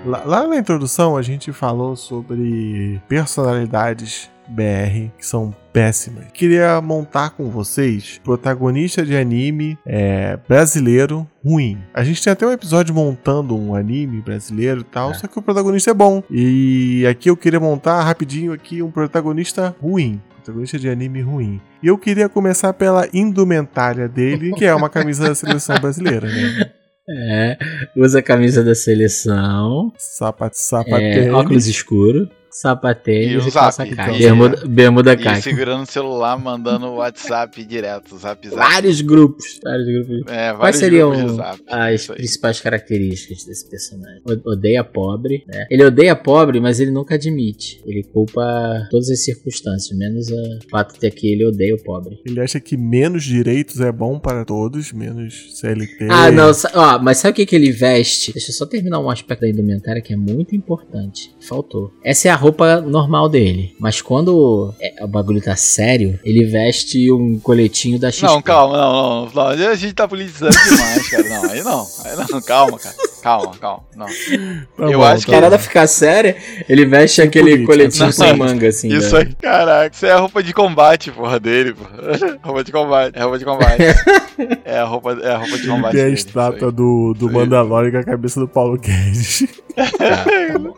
Lá, lá na introdução a gente falou sobre personalidades BR que são péssimas. Queria montar com vocês protagonista de anime é, brasileiro ruim. A gente tem até um episódio montando um anime brasileiro e tal, só que o protagonista é bom. E aqui eu queria montar rapidinho aqui um protagonista ruim. Protagonista de anime ruim. E eu queria começar pela indumentária dele, que é uma camisa da seleção brasileira, né? É, usa a camisa da seleção, Sapat, é, sapatênis. óculos escuro, sapatênis E e, o calça zap, e- Bermuda, bermuda E caqui. segurando o celular, mandando o WhatsApp direto, zap zap. Vários grupos, vários grupos. É, Quais vários seriam grupos zap. as principais características desse personagem? Odeia pobre, né? Ele odeia pobre, mas ele nunca admite. Ele culpa todas as circunstâncias, menos o fato de que ele odeia o pobre. Ele acha que menos direitos é bom para todos, menos CLT. Ah, não, ó, mas sabe o que, que ele veste? Deixa eu só terminar um aspecto da indumentária que é muito importante. Faltou. Essa é a roupa normal dele. Mas quando é- o bagulho tá sério, ele veste um coletinho da XP. Não, calma, não, não, não. A gente tá politizando demais, cara. Não, aí não. Aí não, calma, cara. Calma, calma. Não. Tá eu bom, acho tá que- Parada ficar séria, ele veste aquele política. coletinho Não, sem manga, assim. Isso né? aí, caraca. Isso é a roupa de combate, porra, dele, porra. roupa de combate. É roupa de combate. é a roupa, é a roupa de combate. Tem a dele, estátua isso do, do Isso. Mandalorian com a cabeça do Paulo Guedes.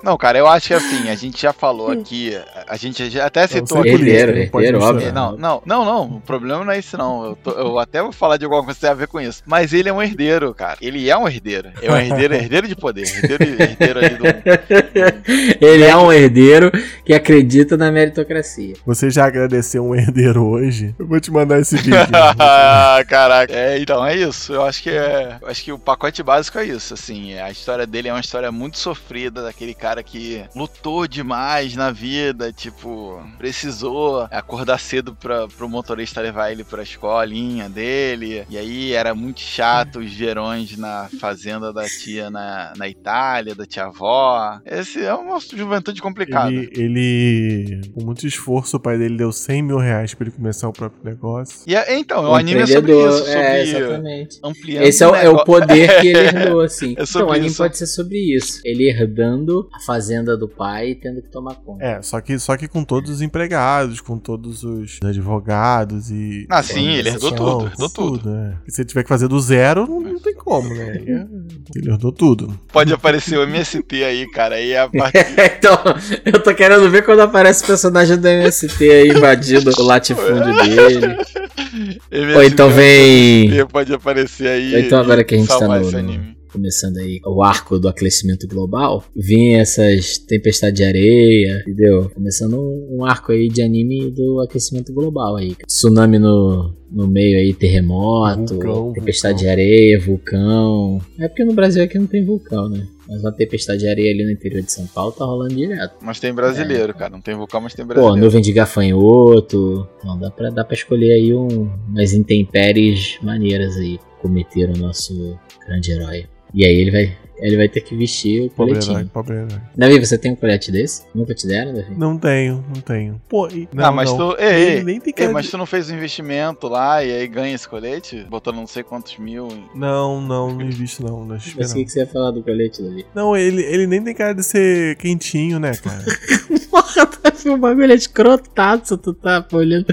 Não, cara, eu acho que assim, a gente já falou aqui, a gente já até citou aqui. Herdeiro, não pode herdeiro, misturar. óbvio. É, Não, não, não, não. O problema não é isso, não. Eu, tô- eu até vou falar de alguma coisa que tem a ver com isso. Mas ele é um herdeiro, cara. Ele é um herdeiro. É um herdeiro, herdeiro de poder. Herdeiro, herdeiro ali do. ele é um herdeiro que acredita na meritocracia. Você já agradeceu um herdeiro hoje? Eu vou te mandar esse vídeo. ah, caraca. É, então, é isso. Eu acho que é. eu acho que o pacote básico é isso. Assim, a história dele é uma história muito sofrida, daquele cara que lutou demais na vida, tipo, precisou acordar cedo pra, pro motorista levar ele pra escolinha dele. E aí era muito chato os verões na fazenda da tia na, na Itália, da tia avó. Esse é uma juventude complicada. Ele, ele, com muito esforço, o pai dele deu 100 mil reais pra ele começar o próprio negócio. E é- então, o anime é sobre isso, sobre É, exatamente. ampliando Esse é, o- é o poder que ele herdou, assim. É então, o anime isso. pode ser sobre isso. Ele herdando a fazenda do pai e tendo que tomar conta. É, só que, só que com todos os empregados, com todos os advogados e. Ah, sim, ele herdou tudo, herdou tudo. né? E se ele tiver que fazer do zero, não, não tem como, né? É- Ele herdou tudo. Pode aparecer o MST aí, cara. Aí é a partir. então, eu tô querendo ver quando aparece o personagem do MST aí invadindo o latifúndio dele. MST Ou então vem. Pode aparecer aí. Ou então agora que a gente tá no- esse anime. Começando aí o arco do aquecimento global, vinha essas tempestades de areia, entendeu? Começando um, um arco aí de anime do aquecimento global aí. Tsunami no, no meio aí, terremoto, Vulcão, tempestade vulcão. de areia, vulcão. É porque no Brasil aqui não tem vulcão, né? Mas uma tempestade de areia ali no interior de São Paulo tá rolando direto. Mas tem brasileiro, cara. Não tem vulcão, mas tem Pô, brasileiro. nuvem de gafanhoto. Então dá pra, dá pra escolher aí um, umas intempéries maneiras aí. Que Cometeram o nosso grande herói. E aí ele vai, ele vai ter que vestir o Pobre herói, coletinho. pobre herói. Davi, você tem um colete desse? Nunca te deram, Davi? Não tenho, não tenho. Pô, e, não, ah, mas não. tu. Ei, Ele ei, nem tem ei, cara mas tu não fez um investimento lá e aí ganha esse colete? Botando não sei quantos mil. Não, não, não invisto não. Não, Mas o não. que, que você ia falar do colete, Davi? não ele, ele nem tem cara de ser quentinho, né, cara? Porra, Davi, o bagulho é escrotaço, tu tá olhando.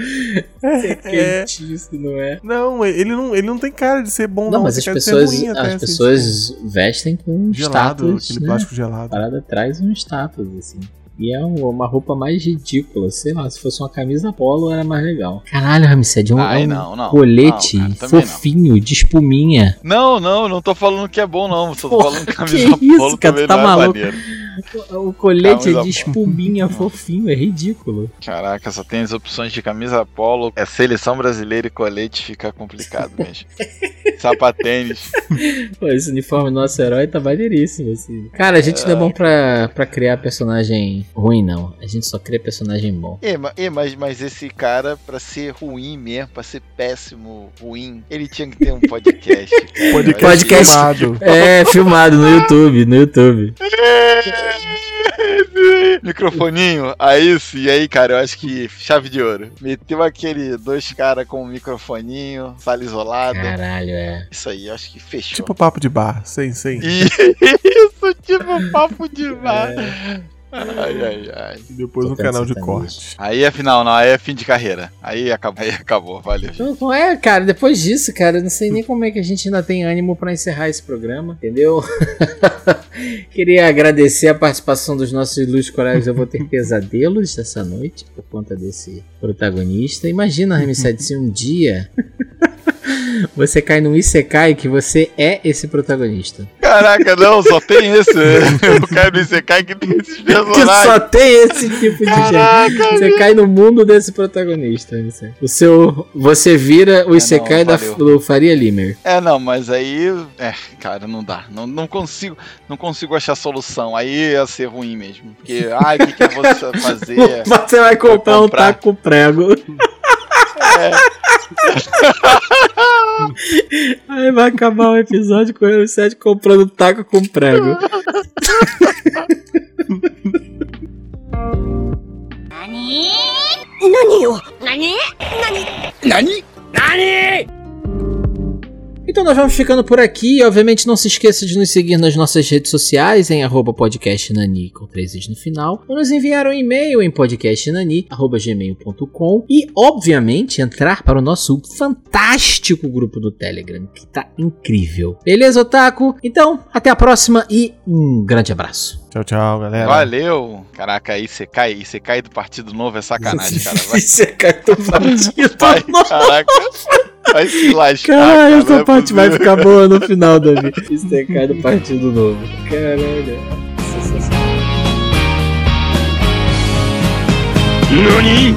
É. Quentíssimo, não é? Não, ele não, ele não tem cara de ser bom, Não, não. mas tem as cara de ser pessoas, ruim até, as assim, pessoas vestem com tipo, gelado, status, aquele né? plástico A gelado. parada traz um status, assim. E é um- uma roupa mais ridícula. Sei lá, se fosse uma camisa polo era mais legal. Caralho, Ramsed, é um, Ai, é um não, não. colete Não, cara, também não. fofinho, de espuminha. Não, não, não tô falando que é bom, não. Só tô Porra, falando que que camisa isso, polo cara, também tá não é maluco? maneiro. O colete Camisa é de espuminha fofinho, é ridículo. Caraca, só tem as opções de camisa polo. É seleção brasileira e colete, fica complicado mesmo. Sapatênis. Pô, esse uniforme do nosso herói tá maneiríssimo, assim. Cara, a gente não é bom pra, pra criar personagem ruim, não. A gente só cria personagem bom. E, e, mas, mas esse cara, pra ser ruim mesmo, pra ser péssimo, ruim, ele tinha que ter um podcast. cara. Podcast, Podcast. filmado. É, filmado no YouTube, no YouTube. Microfoninho, aí sim, e aí, cara, eu acho que chave de ouro. Meteu aquele dois caras com um microfoninho, sala isolada. Caralho, é. Isso aí, eu acho que fechou. Tipo papo de bar, sem, sem. Isso, tipo papo de bar. É. Ai, ai, ai. E depois Tô um canal de corte. Aí é final, não, aí é fim de carreira. Aí acabou, aí acabou, valeu. Não, é, cara, depois disso, cara, eu não sei nem como é que a gente ainda tem ânimo pra encerrar esse programa, entendeu? Queria agradecer a participação dos nossos ilustres colegas. Eu vou ter pesadelos essa noite por conta desse protagonista. Imagina, Remissed, se um dia você cai num Isekai que você é esse protagonista. Caraca, não, só tem esse. Eu quero no Isekai que tem esses Que personagens. só tem esse tipo de Caraca, gente. Você cai no mundo desse protagonista. O seu. Você vira o É, Isekai não, da, do Faria Limer. É, não, mas aí. É, cara, não dá. Não, não consigo não consigo achar solução. Aí ia ser ruim mesmo. Porque, ai, o que, que eu vou fazer? Você vai comprar Vou um comprar. taco prego. Aí vai acabar o episódio com o Sete comprando taco com prego. Então nós vamos ficando por aqui. Obviamente não se esqueça de nos seguir nas nossas redes sociais em arroba podcastnani com três is no final. Ou nos enviar um e-mail em podcastnani.gmail.com e, obviamente, entrar para o nosso fantástico grupo do Telegram, que tá incrível. Beleza, Otaku? Então, até a próxima e um grande abraço. Tchau, tchau, galera. Valeu! Caraca, aí você cai, aí você cai do Partido Novo é sacanagem, cara. Vai, Você cai do partido. vai, caraca. Vai se lascar. Caralho, cara, é parte vai ficar boa no final, Davi. Estecado partido novo. Caralho. Sensacional. Nani?